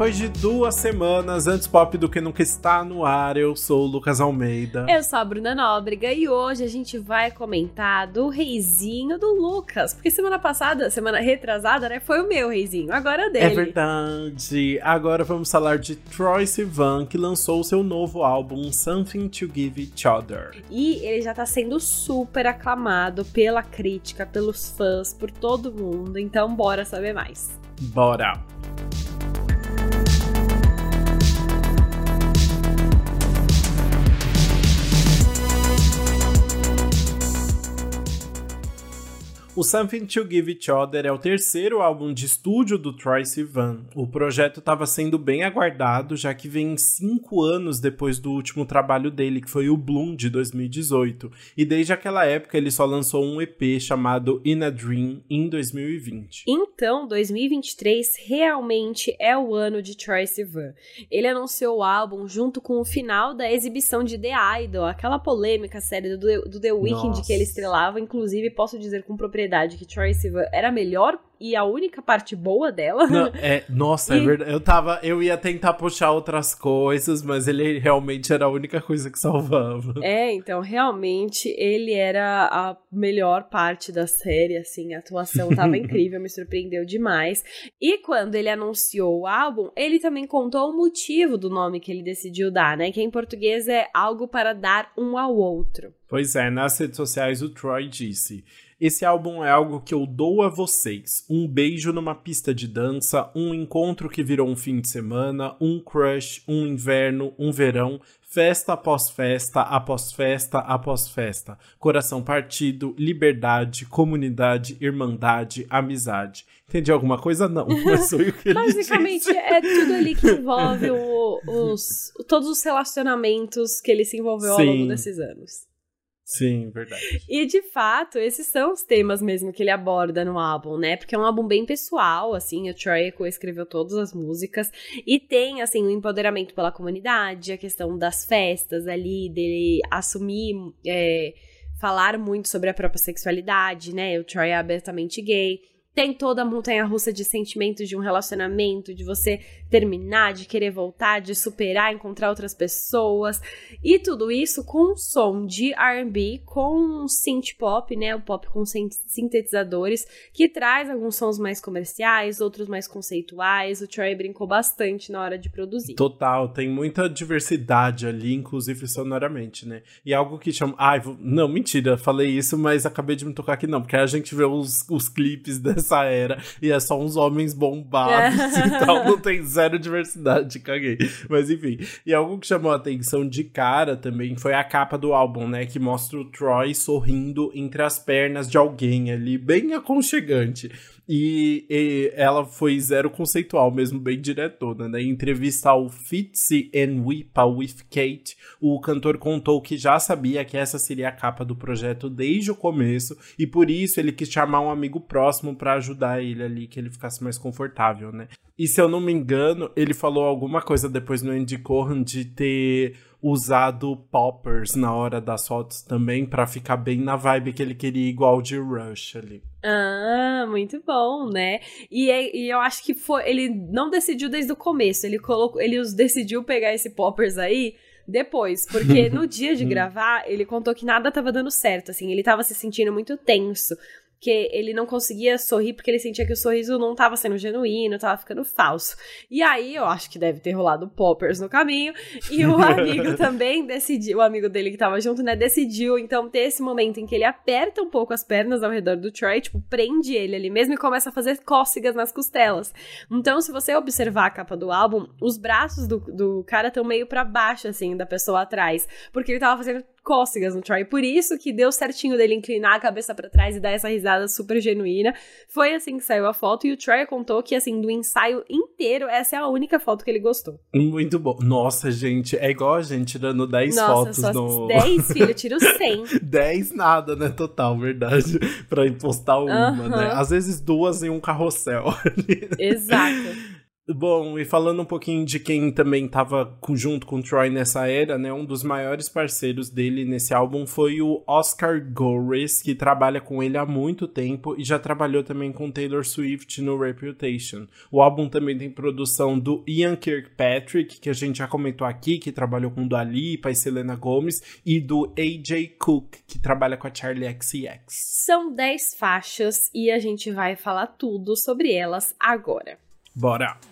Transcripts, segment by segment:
depois de duas semanas, antes pop do que nunca está no ar, eu sou o Lucas Almeida. Eu sou a Bruna Nóbrega e hoje a gente vai comentar do reizinho do Lucas. Porque semana passada, semana retrasada, né, foi o meu reizinho, agora é dele. É verdade. Agora vamos falar de Troy Sivan, que lançou o seu novo álbum Something to Give Each Other. E ele já tá sendo super aclamado pela crítica, pelos fãs, por todo mundo. Então bora saber mais. Bora! O Something to Give Each Other é o terceiro álbum de estúdio do Troy Sivan. O projeto estava sendo bem aguardado, já que vem cinco anos depois do último trabalho dele, que foi o Bloom, de 2018. E desde aquela época ele só lançou um EP chamado In a Dream, em 2020. Então, 2023 realmente é o ano de Troy Sivan. Ele anunciou o álbum junto com o final da exibição de The Idol, aquela polêmica série do, do The Weeknd que ele estrelava. Inclusive, posso dizer com propriedade propriedade que Troy Sivan era melhor e a única parte boa dela. Não, é, nossa, é e... é verdade. Eu tava, eu ia tentar puxar outras coisas, mas ele realmente era a única coisa que salvava. É, então realmente ele era a melhor parte da série, assim, a atuação tava incrível, me surpreendeu demais. E quando ele anunciou o álbum, ele também contou o motivo do nome que ele decidiu dar, né? Que em português é algo para dar um ao outro. Pois é, nas redes sociais o Troy disse: esse álbum é algo que eu dou a vocês. Um beijo numa pista de dança, um encontro que virou um fim de semana, um crush, um inverno, um verão, festa após festa, após festa, após festa. Coração partido, liberdade, comunidade, irmandade, amizade. Entendi alguma coisa? Não, mas foi o que Basicamente, disse. é tudo ali que envolve o, os, todos os relacionamentos que ele se envolveu Sim. ao longo desses anos. Sim, verdade. E de fato, esses são os temas mesmo que ele aborda no álbum, né? Porque é um álbum bem pessoal, assim, o Troy escreveu todas as músicas e tem, assim, o empoderamento pela comunidade, a questão das festas ali, dele assumir, é, falar muito sobre a própria sexualidade, né? O Troy é abertamente gay. Tem toda a montanha russa de sentimentos de um relacionamento, de você terminar, de querer voltar, de superar, encontrar outras pessoas. E tudo isso com um som de RB, com synth pop, né? O pop com sintetizadores, que traz alguns sons mais comerciais, outros mais conceituais. O Troy brincou bastante na hora de produzir. Total, tem muita diversidade ali, inclusive sonoramente, né? E algo que chama. Ai, não, mentira, falei isso, mas acabei de me tocar aqui não, porque a gente vê os, os clipes dessa era e é só uns homens bombados é. e tal, não tem zero diversidade, caguei. Mas enfim. E algo que chamou a atenção de cara também foi a capa do álbum, né? Que mostra o Troy sorrindo entre as pernas de alguém ali, bem aconchegante. E, e, ela foi zero conceitual, mesmo bem diretona, né? Em entrevista ao Fitzy and Whipa with Kate, o cantor contou que já sabia que essa seria a capa do projeto desde o começo e por isso ele quis chamar um amigo próximo para ajudar ele ali, que ele ficasse mais confortável, né? E se eu não me engano, ele falou alguma coisa depois no Andy de ter usado poppers na hora das fotos também para ficar bem na vibe que ele queria igual de Rush ali. Ah, muito bom, né? E, é, e, eu acho que foi, ele não decidiu desde o começo, ele colocou, ele os decidiu pegar esse poppers aí depois, porque no dia de gravar, ele contou que nada tava dando certo, assim, ele tava se sentindo muito tenso que ele não conseguia sorrir porque ele sentia que o sorriso não estava sendo genuíno, estava ficando falso. E aí eu acho que deve ter rolado poppers no caminho e o amigo também decidiu, o amigo dele que estava junto, né, decidiu então ter esse momento em que ele aperta um pouco as pernas ao redor do Troy, tipo, prende ele ali mesmo e começa a fazer cócegas nas costelas. Então, se você observar a capa do álbum, os braços do, do cara estão meio para baixo assim da pessoa atrás, porque ele tava fazendo cócegas no Troy. Por isso que deu certinho dele inclinar a cabeça para trás e dar essa risada super genuína. Foi assim que saiu a foto e o Troy contou que, assim, do ensaio inteiro, essa é a única foto que ele gostou. Muito bom. Nossa, gente, é igual a gente tirando 10 Nossa, fotos só no... 10, filho, eu tiro 100. 10 nada, né? Total, verdade. pra impostar uma, né? Às vezes duas em um carrossel. Exato. Bom, e falando um pouquinho de quem também estava junto com o Troy nessa era, né? Um dos maiores parceiros dele nesse álbum foi o Oscar Gores, que trabalha com ele há muito tempo e já trabalhou também com Taylor Swift no Reputation. O álbum também tem produção do Ian Kirkpatrick, que a gente já comentou aqui, que trabalhou com Dua Lipa e Selena Gomez, e do AJ Cook, que trabalha com a Charlie XCX. São 10 faixas e a gente vai falar tudo sobre elas agora. Bora!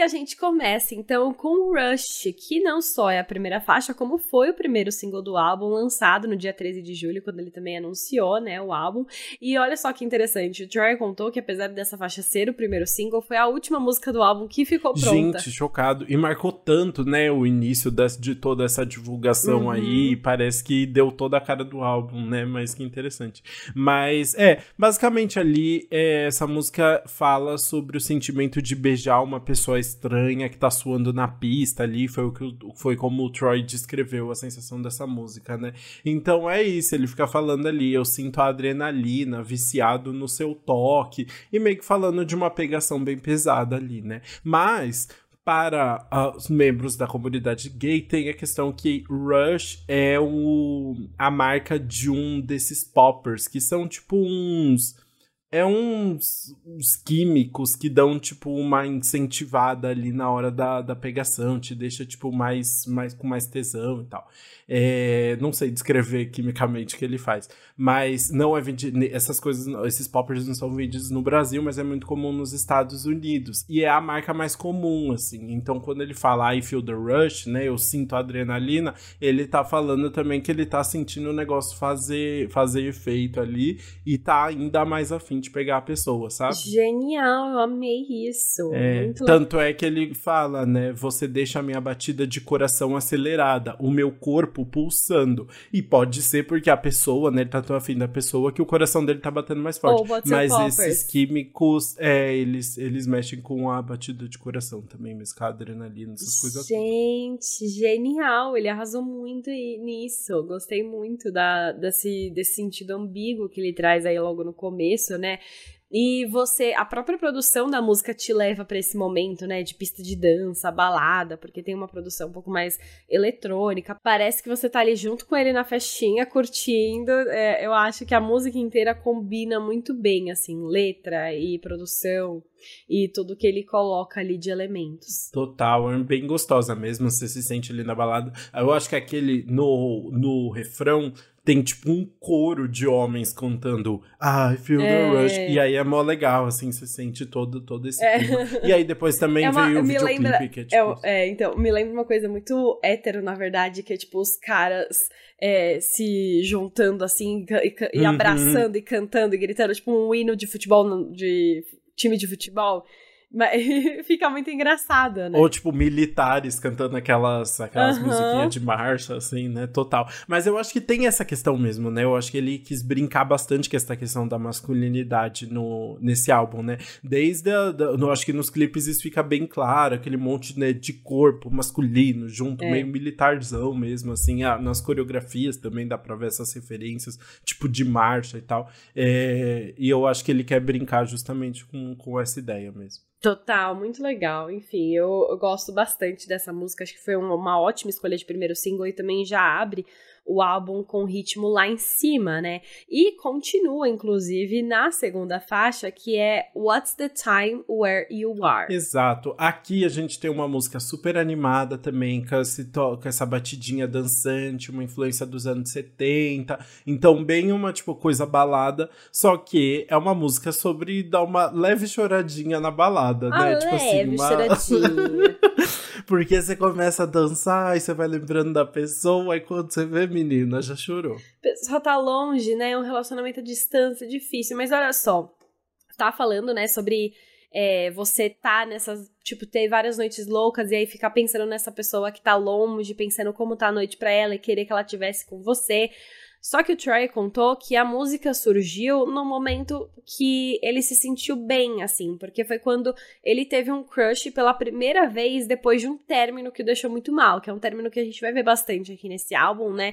E a gente começa então com Rush, que não só é a primeira faixa, como foi o primeiro single do álbum, lançado no dia 13 de julho, quando ele também anunciou, né, o álbum. E olha só que interessante, o Troy contou que apesar dessa faixa ser o primeiro single, foi a última música do álbum que ficou pronta. Gente, chocado. E marcou tanto, né, o início de toda essa divulgação uhum. aí, parece que deu toda a cara do álbum, né, mas que interessante. Mas, é, basicamente ali, é, essa música fala sobre o sentimento de beijar uma pessoa estranha que tá suando na pista ali, foi o que foi como o Troy descreveu a sensação dessa música, né? Então é isso, ele fica falando ali, eu sinto a adrenalina, viciado no seu toque, e meio que falando de uma pegação bem pesada ali, né? Mas para uh, os membros da comunidade gay, tem a questão que Rush é o, a marca de um desses poppers, que são tipo uns é uns, uns, químicos que dão, tipo, uma incentivada ali na hora da, da pegação, te deixa, tipo, mais, mais com mais tesão e tal. É, não sei descrever quimicamente o que ele faz, mas não é vendido, essas coisas, esses poppers não são vendidos no Brasil, mas é muito comum nos Estados Unidos, e é a marca mais comum, assim, então quando ele fala I feel the rush, né, eu sinto a adrenalina, ele tá falando também que ele tá sentindo o negócio fazer, fazer efeito ali, e tá ainda mais afim de pegar a pessoa, sabe? Genial, eu amei isso. É, tanto é que ele fala, né, você deixa a minha batida de coração acelerada, o meu corpo pulsando. E pode ser porque a pessoa, né, ele tá tão afim da pessoa que o coração dele tá batendo mais forte. Mas esses químicos, é, eles, eles mexem com a batida de coração também, mesmo com a adrenalina, essas coisas. Gente, genial! Ele arrasou muito nisso. Gostei muito da, desse, desse sentido ambíguo que ele traz aí logo no começo, né? E você, a própria produção da música te leva para esse momento, né, de pista de dança, balada, porque tem uma produção um pouco mais eletrônica. Parece que você tá ali junto com ele na festinha, curtindo. É, eu acho que a música inteira combina muito bem, assim, letra e produção e tudo que ele coloca ali de elementos. Total, é bem gostosa mesmo, você se sente ali na balada. Eu acho que aquele no, no refrão tem tipo um coro de homens contando I feel é. the rush. E aí é mó legal, assim, você sente todo, todo esse é. E aí depois também é uma, veio o videoclipe lembra, que é tipo... É, então, me lembra uma coisa muito hétero, na verdade, que é tipo os caras é, se juntando assim e, e uhum. abraçando e cantando e gritando, tipo um hino de futebol, de time de futebol. Mas fica muito engraçado, né? Ou, tipo, militares cantando aquelas, aquelas uhum. musiquinhas de marcha, assim, né? Total. Mas eu acho que tem essa questão mesmo, né? Eu acho que ele quis brincar bastante com essa questão da masculinidade no, nesse álbum, né? Desde, a, da, eu acho que nos clipes isso fica bem claro, aquele monte né, de corpo masculino junto, é. meio militarzão mesmo, assim. Ah, nas coreografias também dá pra ver essas referências, tipo, de marcha e tal. É, e eu acho que ele quer brincar justamente com, com essa ideia mesmo. Total, muito legal. Enfim, eu, eu, gosto bastante dessa música. Acho que foi uma, uma ótima escolha de primeiro single e também já abre o álbum com ritmo lá em cima, né? E continua, inclusive, na segunda faixa, que é What's the Time Where You Are. Exato. Aqui a gente tem uma música super animada também, com, esse com essa batidinha dançante, uma influência dos anos 70. Então, bem uma, tipo, coisa balada, só que é uma música sobre dar uma leve choradinha na balada, ah, né? Tipo leve assim, uma... choradinha. Porque você começa a dançar e você vai lembrando da pessoa, e quando você vê, menina, já chorou. Pessoa tá longe, né? Um relacionamento à distância, difícil. Mas olha só, tá falando, né, sobre é, você tá nessas. Tipo, ter várias noites loucas e aí ficar pensando nessa pessoa que tá longe, pensando como tá a noite pra ela e querer que ela tivesse com você. Só que o Troy contou que a música surgiu no momento que ele se sentiu bem, assim, porque foi quando ele teve um crush pela primeira vez depois de um término que o deixou muito mal, que é um término que a gente vai ver bastante aqui nesse álbum, né?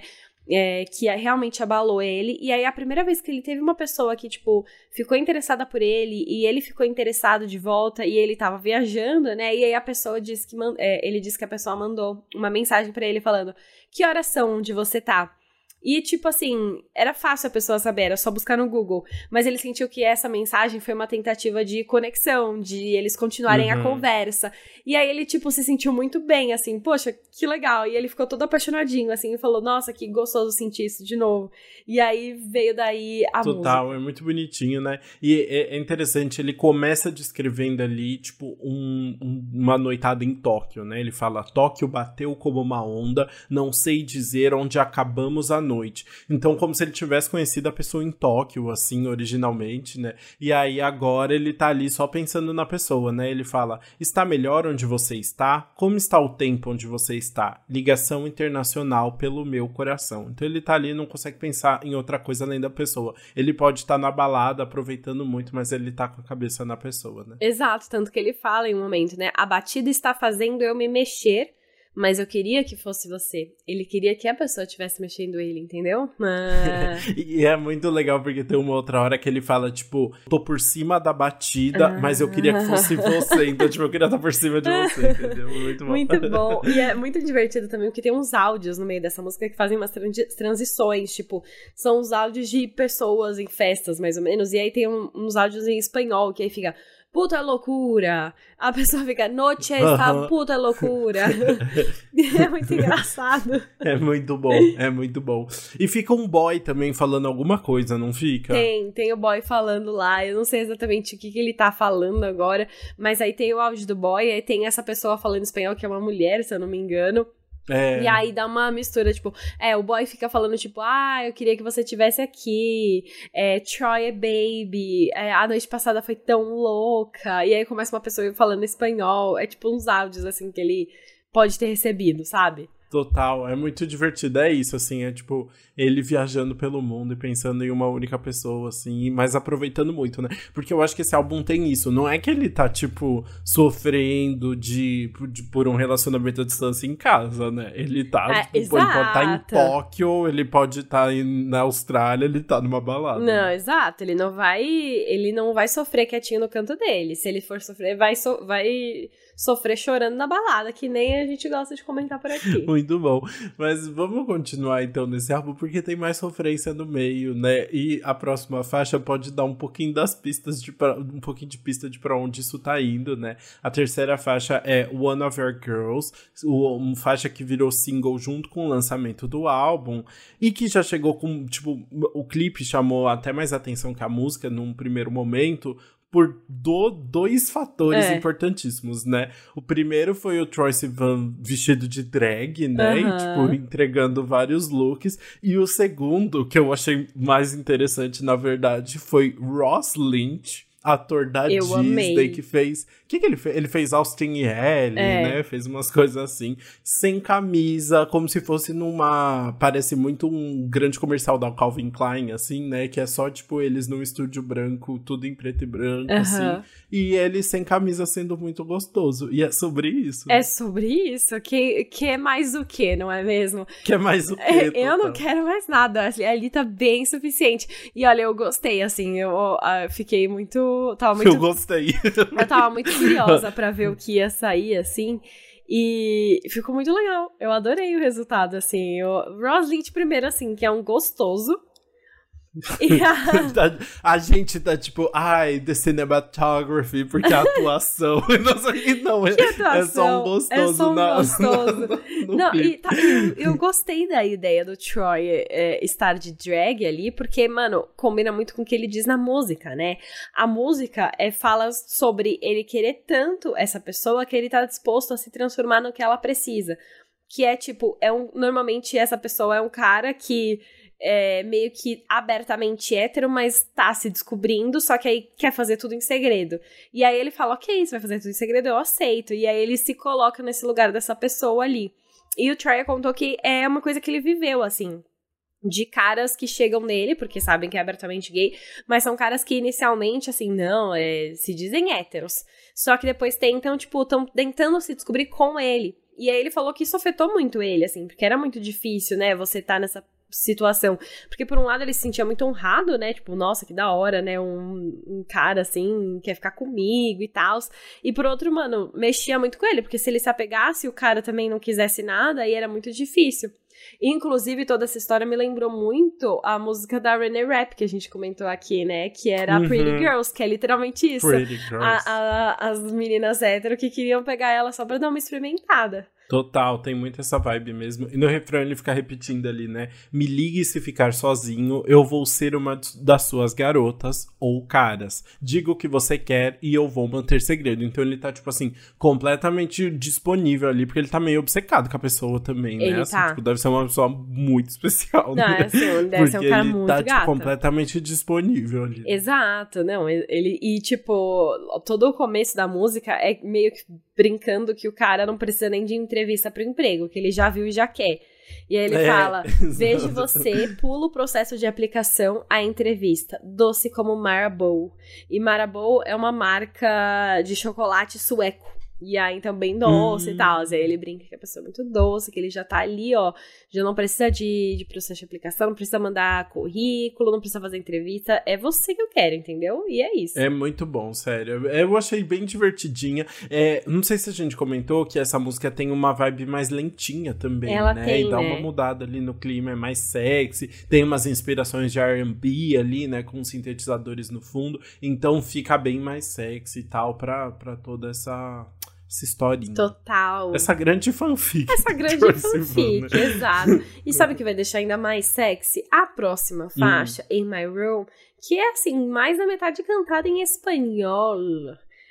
É, que realmente abalou ele. E aí, a primeira vez que ele teve uma pessoa que, tipo, ficou interessada por ele e ele ficou interessado de volta e ele tava viajando, né? E aí a pessoa disse que. É, ele disse que a pessoa mandou uma mensagem para ele falando: Que horas são onde você tá? E, tipo assim, era fácil a pessoa saber, era só buscar no Google. Mas ele sentiu que essa mensagem foi uma tentativa de conexão, de eles continuarem uhum. a conversa. E aí ele, tipo, se sentiu muito bem, assim, poxa, que legal. E ele ficou todo apaixonadinho, assim, e falou, nossa, que gostoso sentir isso de novo. E aí veio daí a Total, música. é muito bonitinho, né? E é, é interessante, ele começa descrevendo ali, tipo, um, um, uma noitada em Tóquio, né? Ele fala, Tóquio bateu como uma onda, não sei dizer onde acabamos a noite. Então, como se ele tivesse conhecido a pessoa em Tóquio, assim, originalmente, né? E aí agora ele tá ali só pensando na pessoa, né? Ele fala: está melhor onde você está? Como está o tempo onde você está? Ligação internacional pelo meu coração. Então ele tá ali não consegue pensar em outra coisa além da pessoa. Ele pode estar na balada aproveitando muito, mas ele tá com a cabeça na pessoa, né? Exato, tanto que ele fala em um momento, né? A batida está fazendo eu me mexer mas eu queria que fosse você. Ele queria que a pessoa estivesse mexendo ele, entendeu? Ah. e é muito legal porque tem uma outra hora que ele fala, tipo, tô por cima da batida, ah. mas eu queria que fosse você. Então, tipo, eu queria estar por cima de você, entendeu? Muito bom. Muito bom. E é muito divertido também, porque tem uns áudios no meio dessa música que fazem umas transições, tipo, são os áudios de pessoas em festas, mais ou menos, e aí tem um, uns áudios em espanhol, que aí fica puta loucura. A pessoa fica, noche está puta loucura. é muito engraçado. É muito bom, é muito bom. E fica um boy também falando alguma coisa, não fica? Tem, tem o boy falando lá. Eu não sei exatamente o que, que ele tá falando agora, mas aí tem o áudio do boy, aí tem essa pessoa falando espanhol que é uma mulher, se eu não me engano. É. E aí dá uma mistura, tipo, é, o boy fica falando, tipo, ah, eu queria que você tivesse aqui, é, Troy é baby, é, a noite passada foi tão louca, e aí começa uma pessoa falando espanhol, é tipo uns áudios, assim, que ele pode ter recebido, sabe? Total, é muito divertido. É isso, assim, é tipo ele viajando pelo mundo e pensando em uma única pessoa, assim, mas aproveitando muito, né? Porque eu acho que esse álbum tem isso. Não é que ele tá, tipo, sofrendo de, de por um relacionamento à distância em casa, né? Ele tá, é, tipo, ele pode estar tá em Tóquio, ele pode estar tá na Austrália, ele tá numa balada. Não, né? exato. Ele não vai. Ele não vai sofrer quietinho no canto dele. Se ele for sofrer, vai. So, vai sofrer chorando na balada, que nem a gente gosta de comentar por aqui. Muito bom. Mas vamos continuar então nesse álbum, porque tem mais sofrência no meio, né? E a próxima faixa pode dar um pouquinho das pistas de pra, um pouquinho de pista de para onde isso tá indo, né? A terceira faixa é One of Your Girls, uma faixa que virou single junto com o lançamento do álbum e que já chegou com, tipo, o clipe chamou até mais atenção que a música num primeiro momento, por do, dois fatores é. importantíssimos, né? O primeiro foi o Troy Sivan vestido de drag, né? Uhum. E, tipo, entregando vários looks. E o segundo, que eu achei mais interessante, na verdade, foi Ross Lynch, ator da eu Disney amei. que fez. O que, que ele fez? Ele fez Austin e Ellie, é. né? Fez umas coisas assim, sem camisa, como se fosse numa. Parece muito um grande comercial da Calvin Klein, assim, né? Que é só, tipo, eles num estúdio branco, tudo em preto e branco, uhum. assim. E ele sem camisa sendo muito gostoso. E é sobre isso. É sobre isso? Que, que é mais o que, não é mesmo? Que é mais o que? É, eu não quero mais nada. Ali tá bem suficiente. E olha, eu gostei, assim, eu uh, fiquei muito Tava muito. Eu gostei. Eu tava muito curiosa para ver o que ia sair, assim. E ficou muito legal. Eu adorei o resultado, assim. O Ross Lynch, primeiro, assim, que é um gostoso. Tá, a gente tá tipo, ai, the cinematography, porque a atuação. não, é, atuação? é só um gostoso. É só um na, gostoso. No, não, e, tá, eu, eu, gostei da ideia do Troy é, estar de drag ali, porque, mano, combina muito com o que ele diz na música, né? A música é, fala sobre ele querer tanto essa pessoa que ele tá disposto a se transformar no que ela precisa. Que é tipo, é um, normalmente essa pessoa é um cara que é, meio que abertamente hétero, mas tá se descobrindo, só que aí quer fazer tudo em segredo. E aí ele fala, ok, você vai fazer tudo em segredo, eu aceito. E aí ele se coloca nesse lugar dessa pessoa ali. E o Troy contou que é uma coisa que ele viveu, assim. de caras que chegam nele, porque sabem que é abertamente gay, mas são caras que inicialmente, assim, não, é, se dizem héteros. Só que depois tentam, tipo, estão tentando se descobrir com ele. E aí ele falou que isso afetou muito ele, assim, porque era muito difícil, né, você tá nessa situação. Porque por um lado ele se sentia muito honrado, né? Tipo, nossa, que da hora, né? Um, um cara assim quer ficar comigo e tal. E por outro, mano, mexia muito com ele, porque se ele se apegasse e o cara também não quisesse nada, aí era muito difícil. Inclusive, toda essa história me lembrou muito a música da Renee Rapp, que a gente comentou aqui, né? Que era uhum. Pretty Girls, que é literalmente isso. Pretty Girls. A, a, as meninas hétero que queriam pegar ela só pra dar uma experimentada. Total, tem muito essa vibe mesmo. E no refrão ele fica repetindo ali, né? Me ligue se ficar sozinho, eu vou ser uma das suas garotas ou caras. Diga o que você quer e eu vou manter segredo. Então ele tá, tipo assim, completamente disponível ali, porque ele tá meio obcecado com a pessoa também, né? Ele assim, tá. Tipo, deve ser uma pessoa muito especial, não, né? Assim, ele deve porque ser um cara ele muito tá tipo, completamente disponível ali. Exato, não, ele e tipo, todo o começo da música é meio que brincando que o cara não precisa nem de entrevista para o emprego, que ele já viu e já quer. E aí ele é, fala: Vejo você, pula o processo de aplicação à entrevista. Doce como Marabou. E Marabou é uma marca de chocolate sueco. E aí, então, bem doce hum. e tal. Aí ele brinca que a pessoa é muito doce, que ele já tá ali, ó. Já não precisa de, de processo de aplicação, não precisa mandar currículo, não precisa fazer entrevista. É você que eu quero, entendeu? E é isso. É muito bom, sério. Eu achei bem divertidinha. É, não sei se a gente comentou que essa música tem uma vibe mais lentinha também, Ela né? Tem, e dá né? uma mudada ali no clima, é mais sexy. Tem umas inspirações de R&B ali, né? Com sintetizadores no fundo. Então fica bem mais sexy e tal pra, pra toda essa essa historinha. Total. Essa grande fanfic. Essa grande fanfic, né? exato. E sabe o que vai deixar ainda mais sexy? A próxima faixa, hum. In My Room, que é assim, mais da metade cantada em espanhol.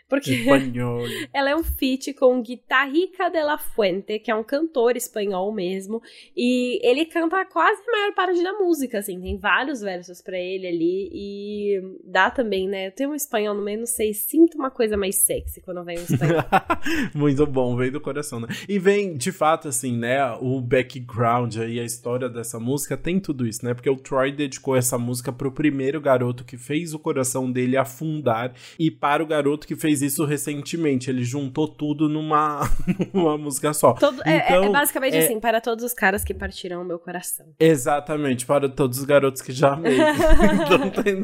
Porque espanhol. ela é um feat com Guitarrica de la Fuente, que é um cantor espanhol mesmo, e ele canta quase a maior parte da música, assim, tem vários versos para ele ali, e dá também, né, eu tenho um espanhol no meio, não sei, sinto uma coisa mais sexy quando vem um espanhol. Muito bom, vem do coração, né? E vem, de fato, assim, né, o background aí, a história dessa música tem tudo isso, né, porque o Troy dedicou essa música pro primeiro garoto que fez o coração dele afundar, e para o garoto que fez fez isso recentemente. Ele juntou tudo numa, numa música só. Todo, então, é, é, então, basicamente é... assim, para todos os caras que partiram o meu coração. Exatamente, para todos os garotos que já amei. então tem,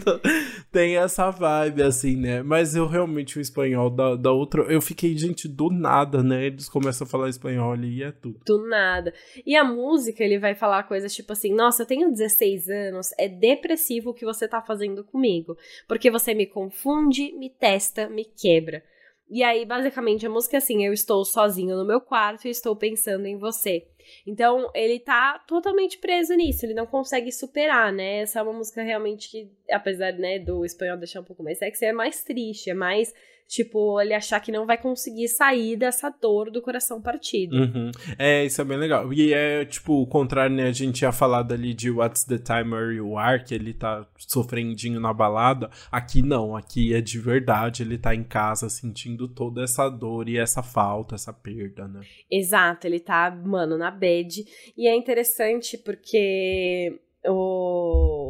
tem, essa vibe, assim, né? Mas eu realmente, o espanhol da, da outra, eu fiquei, gente, do nada, né? Eles começam a falar espanhol e é tudo. Do nada. E a música, ele vai falar coisas tipo assim, nossa, eu tenho 16 anos, é depressivo o que você tá fazendo comigo. Porque você me confunde, me testa, me quebra quebra. E aí, basicamente, a música é assim: eu estou sozinho no meu quarto e estou pensando em você. Então, ele tá totalmente preso nisso, ele não consegue superar, né? Essa é uma música realmente que, apesar, né, do espanhol deixar um pouco mais sexy, é mais triste, é mais Tipo, ele achar que não vai conseguir sair dessa dor do coração partido. Uhum. É, isso é bem legal. E é, tipo, o contrário, né? A gente tinha falado ali de What's the Time Where You Are, que ele tá sofrendinho na balada. Aqui não, aqui é de verdade. Ele tá em casa sentindo toda essa dor e essa falta, essa perda, né? Exato, ele tá, mano, na bed. E é interessante porque o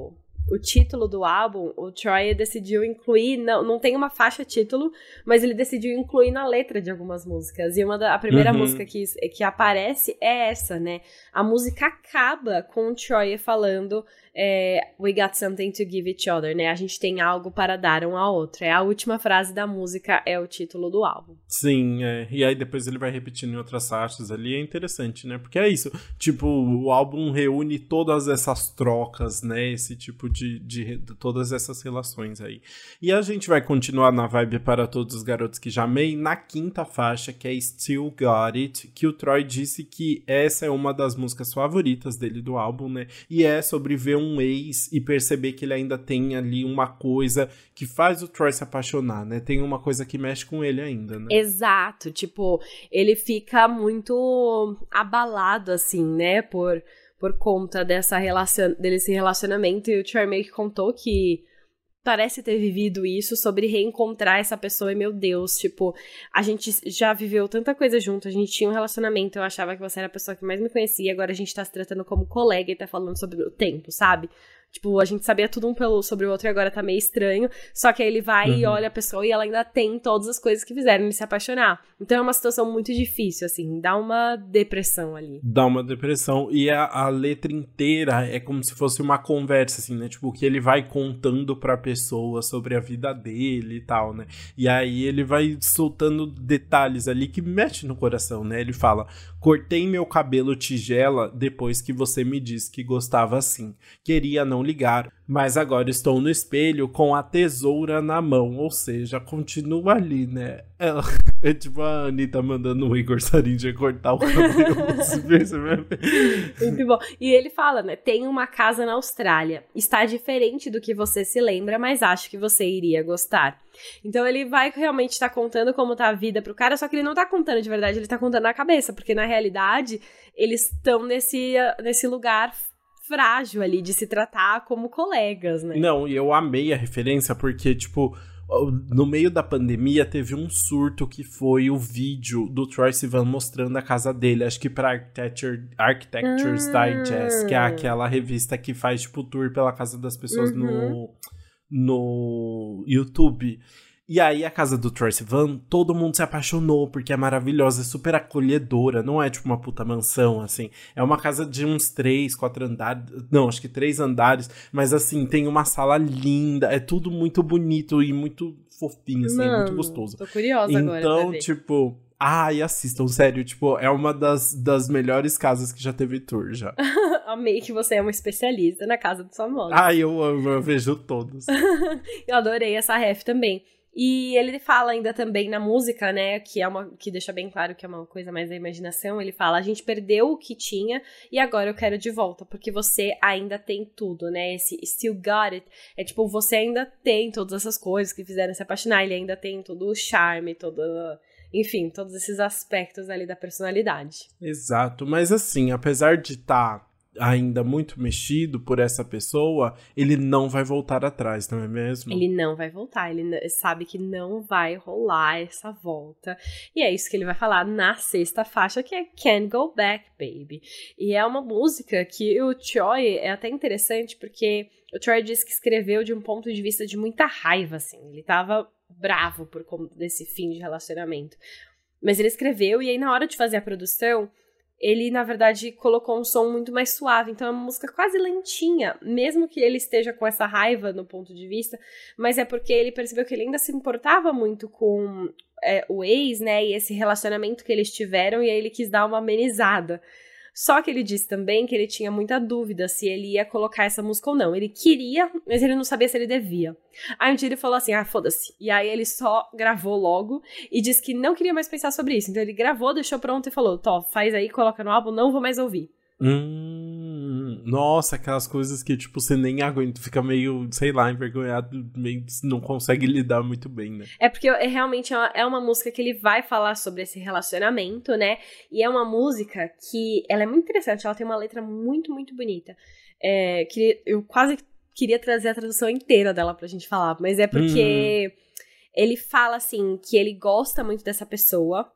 o título do álbum, o Troy decidiu incluir, não, não tem uma faixa título, mas ele decidiu incluir na letra de algumas músicas. E uma da, a primeira uhum. música que, que aparece é essa, né? A música acaba com o Troy falando é, We got something to give each other, né? A gente tem algo para dar um ao outro. É a última frase da música, é o título do álbum. Sim, é. E aí depois ele vai repetindo em outras faixas ali. É interessante, né? Porque é isso. Tipo, o álbum reúne todas essas trocas, né? Esse tipo de, de, de todas essas relações aí. E a gente vai continuar na vibe para todos os garotos que já amei na quinta faixa, que é Still Got It, que o Troy disse que essa é uma das músicas favoritas dele do álbum, né? E é sobre ver ex e perceber que ele ainda tem ali uma coisa que faz o Troy se apaixonar, né? Tem uma coisa que mexe com ele ainda, né? Exato, tipo, ele fica muito abalado assim, né, por por conta dessa relacion desse relacionamento e o Troy meio que contou que parece ter vivido isso sobre reencontrar essa pessoa e meu Deus, tipo, a gente já viveu tanta coisa junto, a gente tinha um relacionamento, eu achava que você era a pessoa que mais me conhecia, agora a gente tá se tratando como colega e tá falando sobre o tempo, sabe? Tipo, a gente sabia tudo um pelo, sobre o outro e agora tá meio estranho. Só que aí ele vai uhum. e olha a pessoa e ela ainda tem todas as coisas que fizeram ele se apaixonar. Então é uma situação muito difícil, assim, dá uma depressão ali. Dá uma depressão. E a, a letra inteira é como se fosse uma conversa, assim, né? Tipo, que ele vai contando pra pessoa sobre a vida dele e tal, né? E aí ele vai soltando detalhes ali que mexe no coração, né? Ele fala: Cortei meu cabelo tigela depois que você me disse que gostava assim. Queria não ligar, mas agora estou no espelho com a tesoura na mão, ou seja, continua ali, né? Ela, é tipo a Anitta mandando o Igor Sarindia cortar o cabelo. Muito bom. E ele fala, né? Tem uma casa na Austrália. Está diferente do que você se lembra, mas acho que você iria gostar. Então ele vai realmente estar tá contando como tá a vida pro cara, só que ele não tá contando de verdade, ele tá contando na cabeça, porque na realidade eles estão nesse, nesse lugar frágil ali de se tratar como colegas, né? Não, e eu amei a referência porque, tipo, no meio da pandemia teve um surto que foi o vídeo do Troy Sivan mostrando a casa dele, acho que pra Architecture, Architecture's ah. Digest, que é aquela revista que faz, tipo, tour pela casa das pessoas uhum. no, no YouTube. E aí a casa do Troy Sivan, todo mundo se apaixonou porque é maravilhosa, é super acolhedora, não é tipo uma puta mansão, assim. É uma casa de uns três, quatro andares, não, acho que três andares, mas assim, tem uma sala linda, é tudo muito bonito e muito fofinho, assim, Mano, muito gostoso. Tô curiosa então, agora. Então, tipo, Ai, assistam, sério, tipo, é uma das, das melhores casas que já teve tour já. Amei que você é uma especialista na casa dos famosos. Ai, eu amo, eu vejo todos. eu adorei essa ref também. E ele fala ainda também na música, né, que é uma que deixa bem claro que é uma coisa mais da imaginação. Ele fala: "A gente perdeu o que tinha e agora eu quero de volta, porque você ainda tem tudo, né? Esse still got it. É tipo, você ainda tem todas essas coisas que fizeram se apaixonar, ele ainda tem todo o charme, todo enfim, todos esses aspectos ali da personalidade. Exato, mas assim, apesar de estar tá ainda muito mexido por essa pessoa, ele não vai voltar atrás, não é mesmo? Ele não vai voltar, ele sabe que não vai rolar essa volta. E é isso que ele vai falar na sexta faixa, que é Can't Go Back, Baby. E é uma música que o Troy é até interessante porque o Troy diz que escreveu de um ponto de vista de muita raiva, assim. Ele tava bravo por conta desse fim de relacionamento. Mas ele escreveu e aí na hora de fazer a produção, ele, na verdade, colocou um som muito mais suave. Então é uma música quase lentinha, mesmo que ele esteja com essa raiva no ponto de vista, mas é porque ele percebeu que ele ainda se importava muito com é, o ex, né? E esse relacionamento que eles tiveram, e aí ele quis dar uma amenizada. Só que ele disse também que ele tinha muita dúvida se ele ia colocar essa música ou não. Ele queria, mas ele não sabia se ele devia. Aí um dia ele falou assim: ah, foda-se. E aí ele só gravou logo e disse que não queria mais pensar sobre isso. Então ele gravou, deixou pronto e falou: Tó, faz aí, coloca no álbum, não vou mais ouvir. Hum, nossa, aquelas coisas que, tipo, você nem aguenta, fica meio, sei lá, envergonhado, meio não consegue lidar muito bem, né? É porque é realmente uma, é uma música que ele vai falar sobre esse relacionamento, né? E é uma música que ela é muito interessante, ela tem uma letra muito, muito bonita. É, que eu quase queria trazer a tradução inteira dela pra gente falar, mas é porque hum. ele fala assim que ele gosta muito dessa pessoa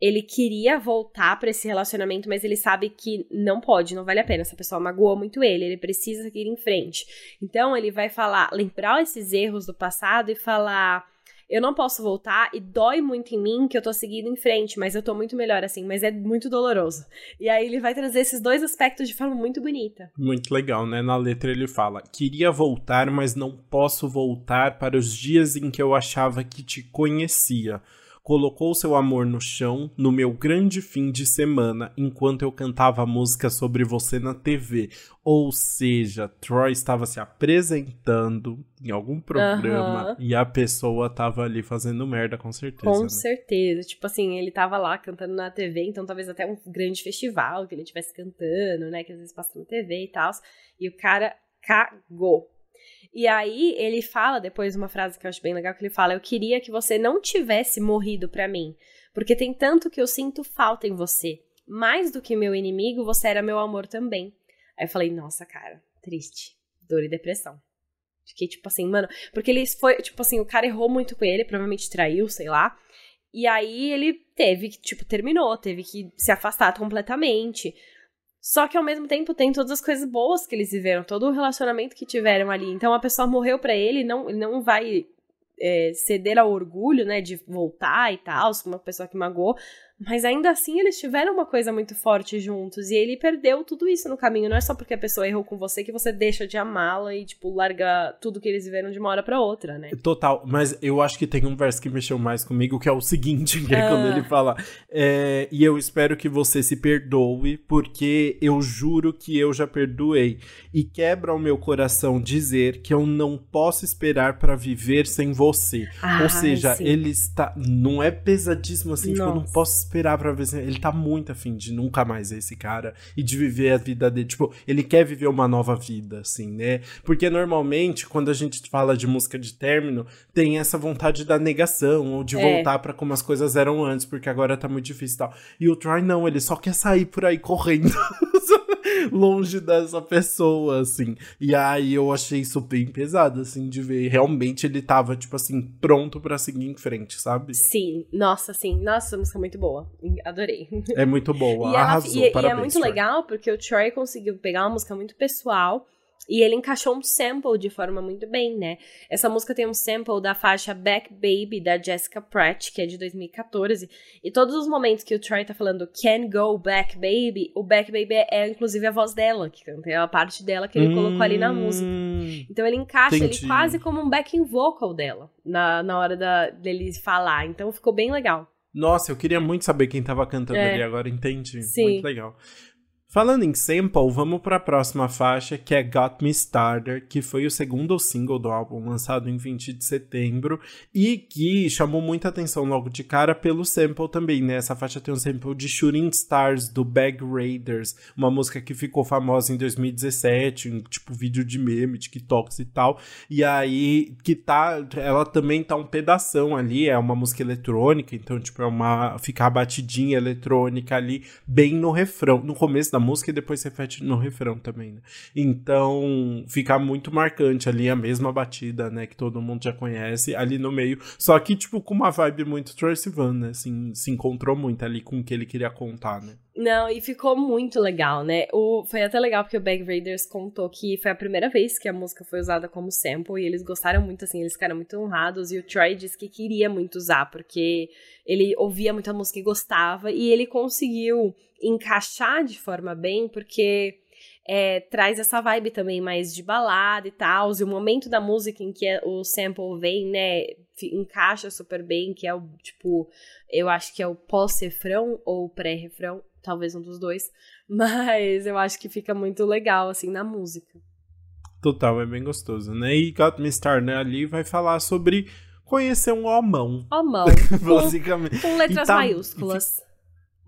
ele queria voltar para esse relacionamento, mas ele sabe que não pode, não vale a pena. Essa pessoa magoou muito ele, ele precisa seguir em frente. Então ele vai falar, lembrar esses erros do passado e falar: eu não posso voltar e dói muito em mim que eu tô seguindo em frente, mas eu tô muito melhor assim, mas é muito doloroso. E aí ele vai trazer esses dois aspectos de forma muito bonita. Muito legal, né? Na letra ele fala: "Queria voltar, mas não posso voltar para os dias em que eu achava que te conhecia." Colocou seu amor no chão no meu grande fim de semana enquanto eu cantava música sobre você na TV. Ou seja, Troy estava se apresentando em algum programa e a pessoa estava ali fazendo merda, com certeza. Com né? certeza. Tipo assim, ele estava lá cantando na TV, então talvez até um grande festival que ele estivesse cantando, né? Que às vezes passa na TV e tal. E o cara cagou. E aí ele fala depois uma frase que eu acho bem legal que ele fala: "Eu queria que você não tivesse morrido para mim, porque tem tanto que eu sinto falta em você. Mais do que meu inimigo, você era meu amor também." Aí eu falei: "Nossa, cara, triste, dor e depressão." Fiquei tipo assim, mano. Porque ele foi, tipo assim, o cara errou muito com ele, provavelmente traiu, sei lá. E aí ele teve que, tipo, terminou, teve que se afastar completamente. Só que ao mesmo tempo tem todas as coisas boas que eles viveram, todo o relacionamento que tiveram ali. Então a pessoa morreu para ele, não, ele não vai é, ceder ao orgulho, né, de voltar e tal, uma pessoa que magoou, mas ainda assim eles tiveram uma coisa muito forte juntos e ele perdeu tudo isso no caminho. Não é só porque a pessoa errou com você que você deixa de amá-la e, tipo, larga tudo que eles viveram de uma hora pra outra, né? Total, mas eu acho que tem um verso que mexeu mais comigo, que é o seguinte, que é ah. quando ele fala: é, E eu espero que você se perdoe, porque eu juro que eu já perdoei. E quebra o meu coração dizer que eu não posso esperar para viver sem você. Ah, Ou seja, sim. ele está. Não é pesadíssimo assim, Nossa. tipo, eu não posso esperar pra ver se. Ele tá muito afim de nunca mais ser esse cara e de viver a vida dele. Tipo, ele quer viver uma nova vida, assim, né? Porque normalmente, quando a gente fala de música de término, tem essa vontade da negação ou de é. voltar para como as coisas eram antes, porque agora tá muito difícil e tal. E o Troy não, ele só quer sair por aí correndo. longe dessa pessoa, assim. E aí eu achei isso bem pesado, assim, de ver. Realmente ele tava, tipo assim, pronto para seguir em frente, sabe? Sim, nossa, sim. Nossa, a música é muito boa. Adorei. É muito boa. e Arrasou, ela, e, e é muito Troy. legal porque o Troy conseguiu pegar uma música muito pessoal e ele encaixou um sample de forma muito bem, né? Essa música tem um sample da faixa Back Baby da Jessica Pratt, que é de 2014. E todos os momentos que o Troy tá falando Can Go Back Baby, o Back Baby é, é inclusive a voz dela que canta, é a parte dela que ele hum, colocou ali na música. Então ele encaixa entendi. ele quase como um backing vocal dela na, na hora da, dele falar. Então ficou bem legal. Nossa, eu queria muito saber quem tava cantando é. ali agora, entendi. Sim. Muito legal. Falando em sample, vamos para a próxima faixa, que é Got Me Started, que foi o segundo single do álbum lançado em 20 de setembro e que chamou muita atenção logo de cara pelo sample também, né? Essa faixa tem um sample de Shooting Stars do Bag Raiders, uma música que ficou famosa em 2017, um tipo vídeo de meme, TikToks e tal. E aí que tá, ela também tá um pedação ali, é uma música eletrônica, então tipo é uma ficar batidinha eletrônica ali bem no refrão, no começo da música e depois se repete no refrão também, né? Então, fica muito marcante ali a mesma batida, né? Que todo mundo já conhece, ali no meio. Só que, tipo, com uma vibe muito Tracy Van, né? Assim, se encontrou muito ali com o que ele queria contar, né? Não, e ficou muito legal, né? O, foi até legal porque o Bag Raiders contou que foi a primeira vez que a música foi usada como sample e eles gostaram muito, assim, eles ficaram muito honrados. E o Troy disse que queria muito usar, porque ele ouvia muita música e gostava, e ele conseguiu encaixar de forma bem, porque é, traz essa vibe também mais de balada e tal. E o momento da música em que é, o sample vem, né, encaixa super bem, que é o tipo, eu acho que é o pós-refrão ou pré-refrão, talvez um dos dois. Mas eu acho que fica muito legal, assim, na música. Total, é bem gostoso, né? E Got Me Started né, ali vai falar sobre conhecer um homão. Homão. basicamente. Com, com letras tá, maiúsculas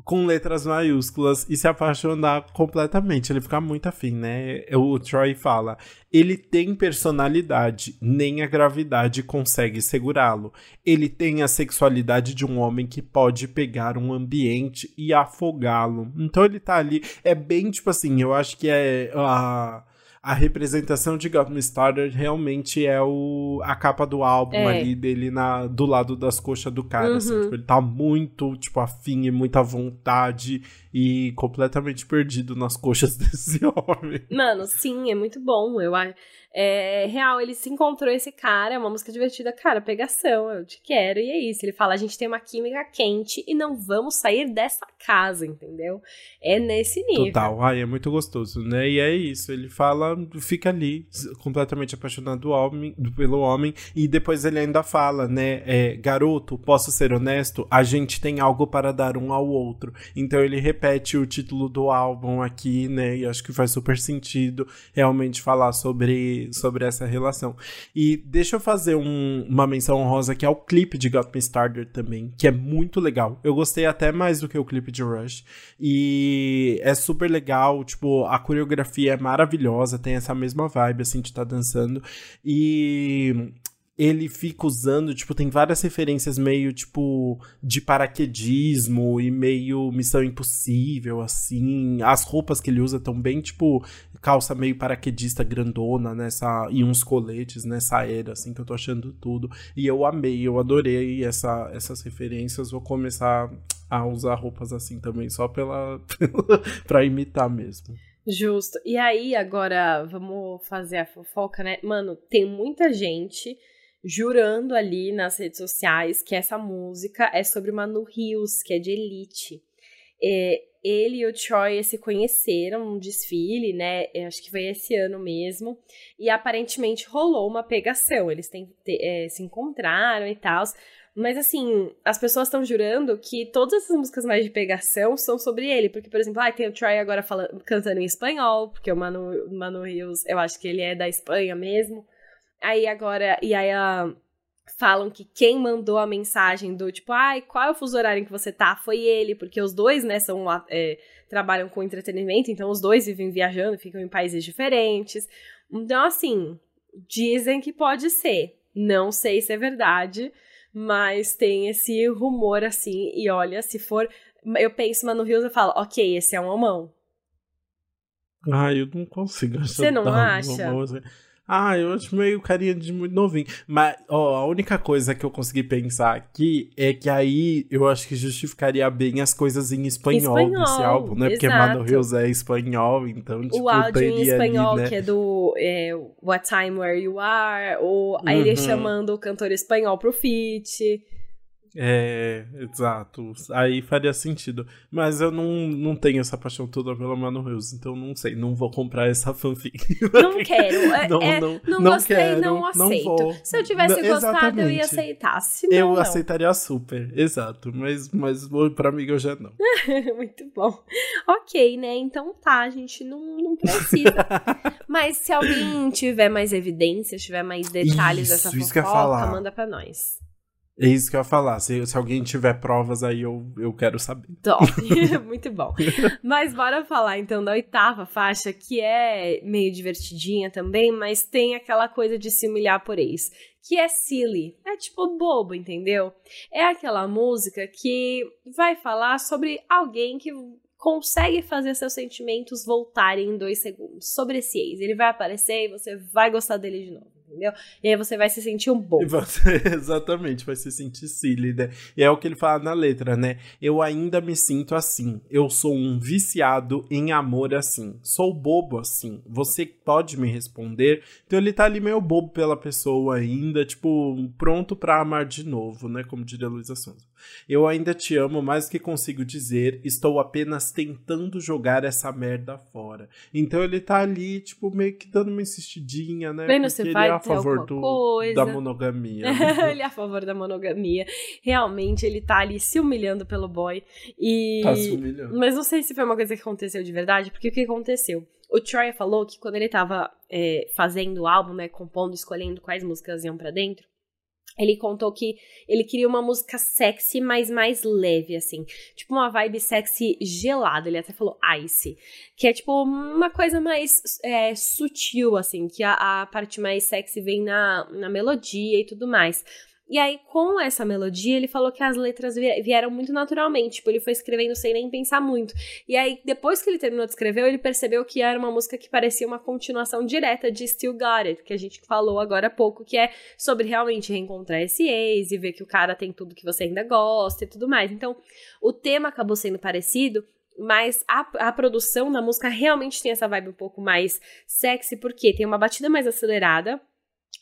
com letras maiúsculas e se apaixonar completamente. Ele fica muito afim, né? O Troy fala: ele tem personalidade, nem a gravidade consegue segurá-lo. Ele tem a sexualidade de um homem que pode pegar um ambiente e afogá-lo. Então ele tá ali. É bem tipo assim, eu acho que é. Uh, a representação de Got Me Started realmente é o, a capa do álbum é. ali dele na, do lado das coxas do cara. Assim, uhum. Assim, tipo, ele tá muito, tipo, afim e muita vontade e completamente perdido nas coxas desse homem. Mano, sim, é muito bom. Eu acho. É real, ele se encontrou esse cara, é uma música divertida, cara, pegação, eu te quero, e é isso. Ele fala: a gente tem uma química quente e não vamos sair dessa casa, entendeu? É nesse nível. Total, ai, é muito gostoso, né? E é isso, ele fala, fica ali, completamente apaixonado homem, pelo homem, e depois ele ainda fala, né? É, garoto, posso ser honesto? A gente tem algo para dar um ao outro. Então ele repete o título do álbum aqui, né? E acho que faz super sentido realmente falar sobre sobre, essa relação. E deixa eu fazer um, uma menção honrosa que é o clipe de Got Me Started também, que é muito legal. Eu gostei até mais do que o clipe de Rush. E é super legal, tipo, a coreografia é maravilhosa, tem essa mesma vibe, assim, de estar tá dançando. E ele fica usando, tipo, tem várias referências meio, tipo, de paraquedismo e meio missão impossível, assim. As roupas que ele usa tão bem, tipo, calça meio paraquedista grandona nessa, e uns coletes nessa era, assim, que eu tô achando tudo. E eu amei, eu adorei essa, essas referências. Vou começar a usar roupas assim também, só pela, pra imitar mesmo. Justo. E aí, agora, vamos fazer a fofoca, né? Mano, tem muita gente jurando ali nas redes sociais que essa música é sobre Manu Rios, que é de Elite. É, ele e o Troy se conheceram num desfile, né? Acho que foi esse ano mesmo. E aparentemente rolou uma pegação. Eles tem, é, se encontraram e tal. Mas assim, as pessoas estão jurando que todas essas músicas mais de pegação são sobre ele. Porque, por exemplo, ah, tem o Troy agora falando, cantando em espanhol, porque o Manu, Manu Rios, eu acho que ele é da Espanha mesmo. Aí agora, e aí uh, falam que quem mandou a mensagem do tipo, ai, qual é o fuso horário em que você tá? Foi ele, porque os dois, né, são, é, trabalham com entretenimento, então os dois vivem viajando, ficam em países diferentes. Então, assim, dizem que pode ser. Não sei se é verdade, mas tem esse rumor assim, e olha, se for. Eu penso, Mano Rios, eu falo, ok, esse é um homão. Ah, eu não consigo. Você não acha? Ah, eu acho meio carinha de muito novinho. Mas, ó, a única coisa que eu consegui pensar aqui é que aí eu acho que justificaria bem as coisas em espanhol, espanhol desse álbum, né? Porque Mano Rios é espanhol, então, tipo, O áudio em espanhol, ali, né? que é do é, What Time Where You Are, ou uhum. ele chamando o cantor espanhol pro feat. É, exato. Aí faria sentido. Mas eu não, não tenho essa paixão toda pela Mano Rios, então não sei, não vou comprar essa fanfic. Não quero. É, não, é, não, não, não gostei, quero, não aceito. Não Se eu tivesse não, gostado, eu ia aceitar. Senão, eu aceitaria super, exato. Mas, mas pra mim eu já não. Muito bom. Ok, né? Então tá, a gente não, não precisa. mas se alguém tiver mais evidências, tiver mais detalhes isso, dessa fofoca, manda pra nós. É isso que eu ia falar. Se, se alguém tiver provas aí, eu, eu quero saber. Top. Muito bom. Mas bora falar então da oitava faixa, que é meio divertidinha também, mas tem aquela coisa de se humilhar por ex. Que é silly. É tipo bobo, entendeu? É aquela música que vai falar sobre alguém que consegue fazer seus sentimentos voltarem em dois segundos. Sobre esse ex. Ele vai aparecer e você vai gostar dele de novo entendeu? E aí você vai se sentir um. Você, exatamente, vai se sentir silly, né? E é o que ele fala na letra, né? Eu ainda me sinto assim. Eu sou um viciado em amor assim. Sou bobo assim. Você pode me responder? Então ele tá ali meio bobo pela pessoa ainda, tipo, pronto para amar de novo, né? Como diria Luísa Sonza. Eu ainda te amo mais do que consigo dizer. Estou apenas tentando jogar essa merda fora. Então ele tá ali, tipo, meio que dando uma insistidinha, né? Vendo você vai a favor do, coisa. da monogamia. Ele é a favor da monogamia. Realmente, ele tá ali se humilhando pelo boy. E... Tá se humilhando. Mas não sei se foi uma coisa que aconteceu de verdade, porque o que aconteceu? O Troy falou que quando ele tava é, fazendo o álbum, né, compondo, escolhendo quais músicas iam para dentro, ele contou que ele queria uma música sexy, mas mais leve, assim. Tipo uma vibe sexy gelada. Ele até falou ice. Que é tipo uma coisa mais é, sutil, assim. Que a, a parte mais sexy vem na, na melodia e tudo mais. E aí, com essa melodia, ele falou que as letras vieram muito naturalmente. Tipo, ele foi escrevendo sem nem pensar muito. E aí, depois que ele terminou de escrever, ele percebeu que era uma música que parecia uma continuação direta de Still Got It, que a gente falou agora há pouco, que é sobre realmente reencontrar esse ex e ver que o cara tem tudo que você ainda gosta e tudo mais. Então, o tema acabou sendo parecido, mas a, a produção da música realmente tem essa vibe um pouco mais sexy, porque tem uma batida mais acelerada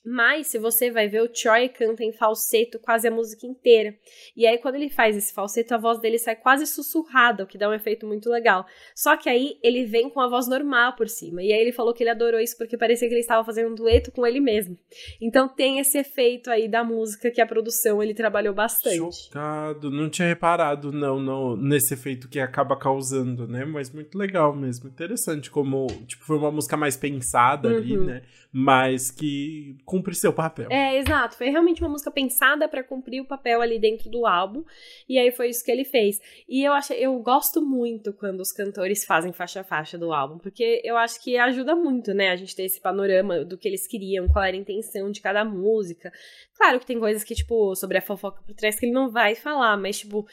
mas, se você vai ver, o Troy canta em falseto quase a música inteira. E aí, quando ele faz esse falseto, a voz dele sai quase sussurrada, o que dá um efeito muito legal. Só que aí, ele vem com a voz normal por cima. E aí, ele falou que ele adorou isso porque parecia que ele estava fazendo um dueto com ele mesmo. Então, tem esse efeito aí da música que a produção ele trabalhou bastante. Chocado. Não tinha reparado, não, não nesse efeito que acaba causando, né? Mas muito legal mesmo. Interessante como, tipo, foi uma música mais pensada uhum. ali, né? Mas que cumpre seu papel. É, exato. Foi realmente uma música pensada para cumprir o papel ali dentro do álbum. E aí foi isso que ele fez. E eu acho, eu gosto muito quando os cantores fazem faixa a faixa do álbum, porque eu acho que ajuda muito, né? A gente ter esse panorama do que eles queriam, qual era a intenção de cada música. Claro que tem coisas que, tipo, sobre a fofoca por trás que ele não vai falar, mas, tipo,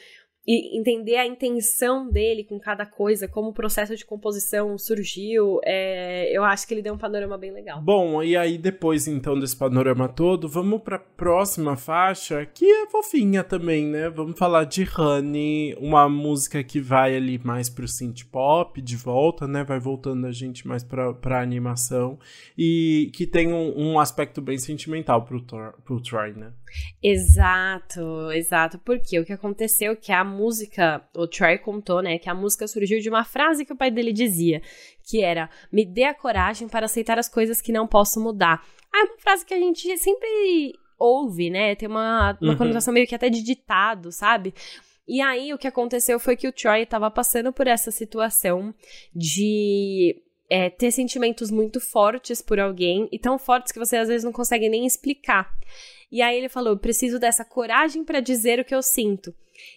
e entender a intenção dele com cada coisa, como o processo de composição surgiu, é, eu acho que ele deu um panorama bem legal. Bom, e aí depois então desse panorama todo, vamos para a próxima faixa, que é fofinha também, né? Vamos falar de Honey, uma música que vai ali mais pro synth pop, de volta, né? Vai voltando a gente mais pra, pra animação e que tem um, um aspecto bem sentimental pro, pro Troy, né? Exato, exato. Porque o que aconteceu é que a música, o Troy contou, né, que a música surgiu de uma frase que o pai dele dizia, que era: "Me dê a coragem para aceitar as coisas que não posso mudar". Ah, é uma frase que a gente sempre ouve, né? Tem uma, uma uhum. conotação meio que até de ditado, sabe? E aí o que aconteceu foi que o Troy estava passando por essa situação de é, ter sentimentos muito fortes por alguém e tão fortes que você às vezes não consegue nem explicar. E aí ele falou: preciso dessa coragem para dizer o que eu sinto.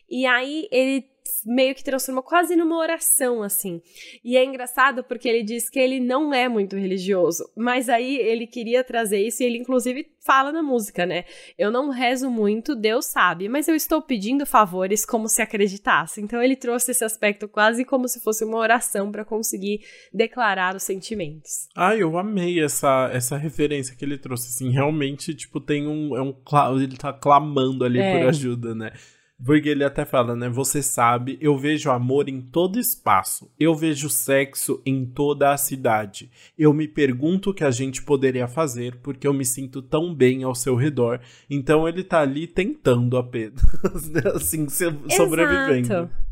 E aí ele meio que transformou quase numa oração, assim. E é engraçado porque ele diz que ele não é muito religioso, mas aí ele queria trazer isso e ele, inclusive, fala na música, né? Eu não rezo muito, Deus sabe, mas eu estou pedindo favores como se acreditasse. Então ele trouxe esse aspecto quase como se fosse uma oração para conseguir declarar os sentimentos. Ah, eu amei essa, essa referência que ele trouxe, assim, realmente, tipo, tem um, é um ele tá clamando ali é. por ajuda, né? Porque ele até fala, né? Você sabe, eu vejo amor em todo espaço. Eu vejo sexo em toda a cidade. Eu me pergunto o que a gente poderia fazer porque eu me sinto tão bem ao seu redor. Então ele tá ali tentando apenas, assim, sobrevivendo. Exato.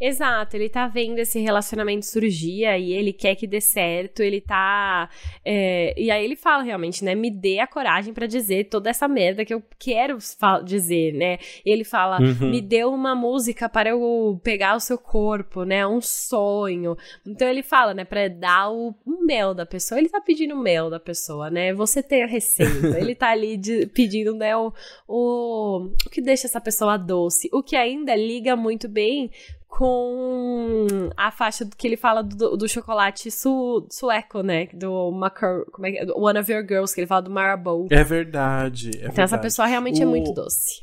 Exato, ele tá vendo esse relacionamento surgir e ele quer que dê certo, ele tá. É, e aí ele fala realmente, né? Me dê a coragem para dizer toda essa merda que eu quero dizer, né? Ele fala, uhum. me dê uma música para eu pegar o seu corpo, né? Um sonho. Então ele fala, né? Pra dar o, mel da pessoa. Ele tá pedindo o mel da pessoa, né? Você tem a receita. ele tá ali de, pedindo, né? O, o, o que deixa essa pessoa doce. O que ainda liga muito bem com a faixa que ele fala do, do chocolate su, sueco, né? Do Macur, como é que é? One of Your Girls, que ele fala do Marabou. É verdade. É então verdade. essa pessoa realmente o... é muito doce.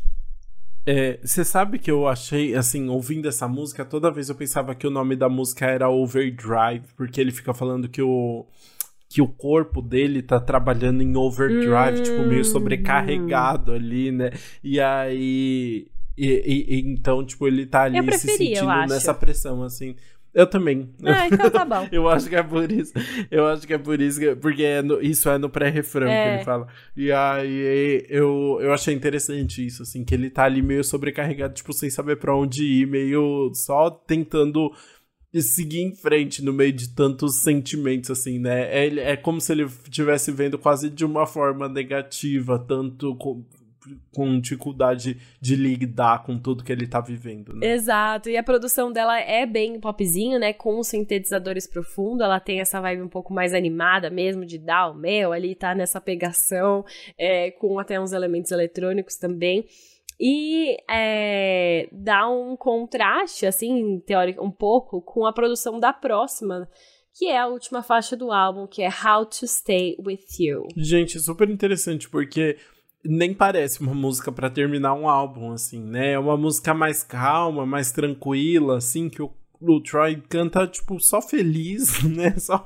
Você é, sabe que eu achei, assim, ouvindo essa música, toda vez eu pensava que o nome da música era Overdrive, porque ele fica falando que o que o corpo dele tá trabalhando em overdrive, hum, tipo, meio sobrecarregado hum. ali, né? E aí e, e, então, tipo, ele tá ali se sentindo nessa pressão, assim. Eu também. Ah, então tá bom. eu acho que é por isso. Eu acho que é por isso, que, porque é no, isso é no pré-refrão é. que ele fala. E aí eu, eu achei interessante isso, assim, que ele tá ali meio sobrecarregado, tipo, sem saber para onde ir, meio só tentando seguir em frente no meio de tantos sentimentos, assim, né? É, é como se ele estivesse vendo quase de uma forma negativa, tanto com dificuldade de lidar com tudo que ele tá vivendo, né? Exato, e a produção dela é bem popzinho, né, com sintetizadores profundos, ela tem essa vibe um pouco mais animada mesmo, de dar o mel ali, tá nessa pegação, é, com até uns elementos eletrônicos também. E é, dá um contraste, assim, teórico, um pouco, com a produção da próxima, que é a última faixa do álbum, que é How to Stay With You. Gente, super interessante, porque nem parece uma música para terminar um álbum, assim, né? É uma música mais calma, mais tranquila, assim, que o o Troy canta, tipo, só feliz, né? Só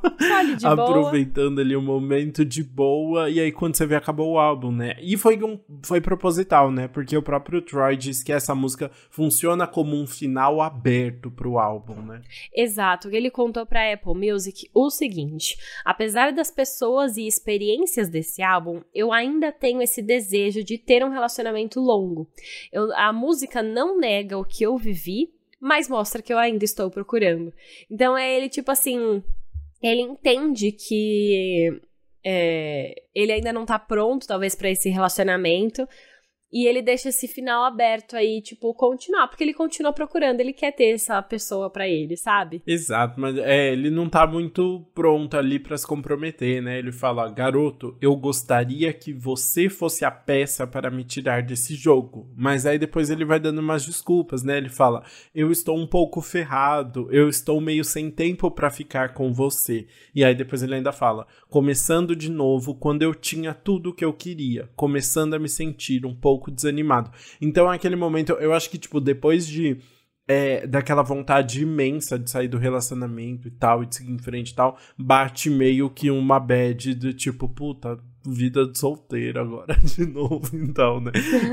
aproveitando boa. ali o um momento de boa. E aí, quando você vê, acabou o álbum, né? E foi, um, foi proposital, né? Porque o próprio Troy diz que essa música funciona como um final aberto pro álbum, né? Exato. Ele contou pra Apple Music o seguinte: apesar das pessoas e experiências desse álbum, eu ainda tenho esse desejo de ter um relacionamento longo. Eu, a música não nega o que eu vivi mas mostra que eu ainda estou procurando. Então é ele, tipo assim, ele entende que é, ele ainda não tá pronto, talvez, para esse relacionamento. E ele deixa esse final aberto aí, tipo, continuar, porque ele continua procurando, ele quer ter essa pessoa para ele, sabe? Exato, mas é, ele não tá muito pronto ali para se comprometer, né? Ele fala: "Garoto, eu gostaria que você fosse a peça para me tirar desse jogo". Mas aí depois ele vai dando umas desculpas, né? Ele fala: "Eu estou um pouco ferrado, eu estou meio sem tempo para ficar com você". E aí depois ele ainda fala: "Começando de novo quando eu tinha tudo o que eu queria, começando a me sentir um pouco pouco desanimado. Então, naquele momento, eu acho que, tipo, depois de. É, daquela vontade imensa de sair do relacionamento e tal, e de seguir em frente e tal, bate meio que uma bad do tipo, puta, vida de solteiro agora de novo, então, né?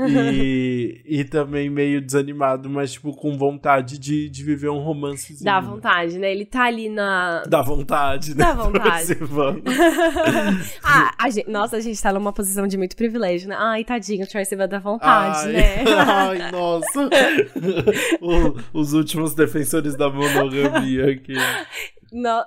E, e também meio desanimado, mas, tipo, com vontade de, de viver um romance. Dá vontade, né? Ele tá ali na. Dá vontade, né? Dá vontade. ah, a gente, nossa, a gente tá numa posição de muito privilégio, né? Ai, tadinho, o Troy Sivan dá vontade, ai, né? ai, nossa. o, os últimos defensores da monogamia aqui. No,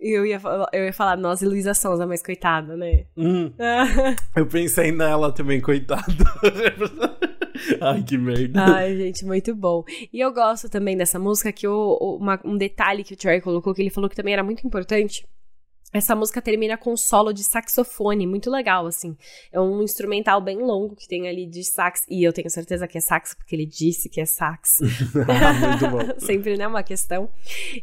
eu ia, eu ia falar, nossa, e Luísa Sonza, mas coitada, né? Hum, eu pensei nela também, coitada. Ai, que merda. Ai, gente, muito bom. E eu gosto também dessa música, que o, uma, um detalhe que o Troy colocou, que ele falou que também era muito importante, essa música termina com um solo de saxofone, muito legal, assim. É um instrumental bem longo que tem ali de sax, e eu tenho certeza que é sax, porque ele disse que é sax. muito bom. Sempre, né, uma questão.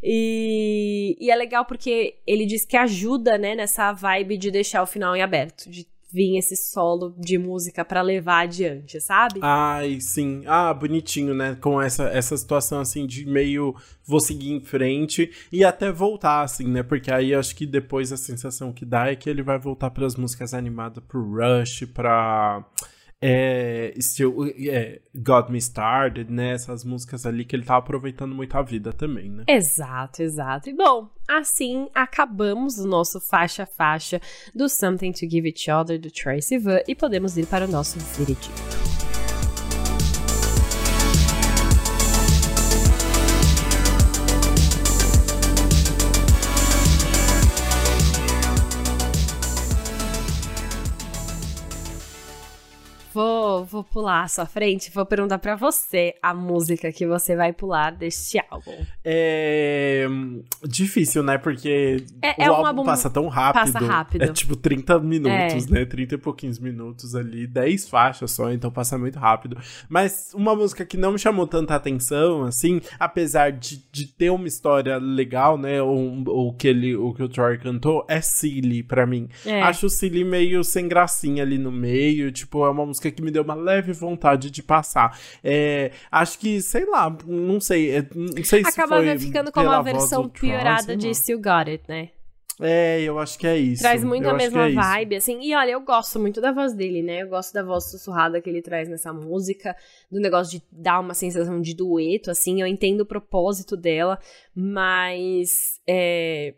E, e é legal porque ele diz que ajuda, né, nessa vibe de deixar o final em aberto, de vir esse solo de música para levar adiante, sabe? Ai, sim. Ah, bonitinho, né? Com essa, essa situação assim de meio vou seguir em frente e até voltar, assim, né? Porque aí acho que depois a sensação que dá é que ele vai voltar para as músicas animadas pro Rush, pra é, Still, é, Got Me Started, né? Essas músicas ali que ele tá aproveitando muito a vida também, né? Exato, exato. E bom, assim acabamos o nosso faixa-faixa do Something to Give Each Other do Tracy Van e podemos ir para o nosso veredito. Vou, vou pular à sua frente, vou perguntar para você a música que você vai pular deste álbum. É difícil, né? Porque é, é o álbum, álbum, passa tão rápido. Passa rápido. É tipo 30 minutos, é. né? 30 e pouquinhos minutos ali, 10 faixas só, então passa muito rápido. Mas uma música que não me chamou tanta atenção, assim, apesar de, de ter uma história legal, né? O, que, ele, o que o Troy cantou, é Silly pra mim. É. Acho o Silly meio sem gracinha ali no meio, tipo, é uma música que me deu uma leve vontade de passar. É, acho que, sei lá, não sei. É, não sei Acaba se foi ficando como uma versão piorada de Still Got It, né? É, eu acho que é isso. Traz muito eu a mesma é vibe, isso. assim. E olha, eu gosto muito da voz dele, né? Eu gosto da voz sussurrada que ele traz nessa música, do negócio de dar uma sensação de dueto, assim. Eu entendo o propósito dela, mas. É,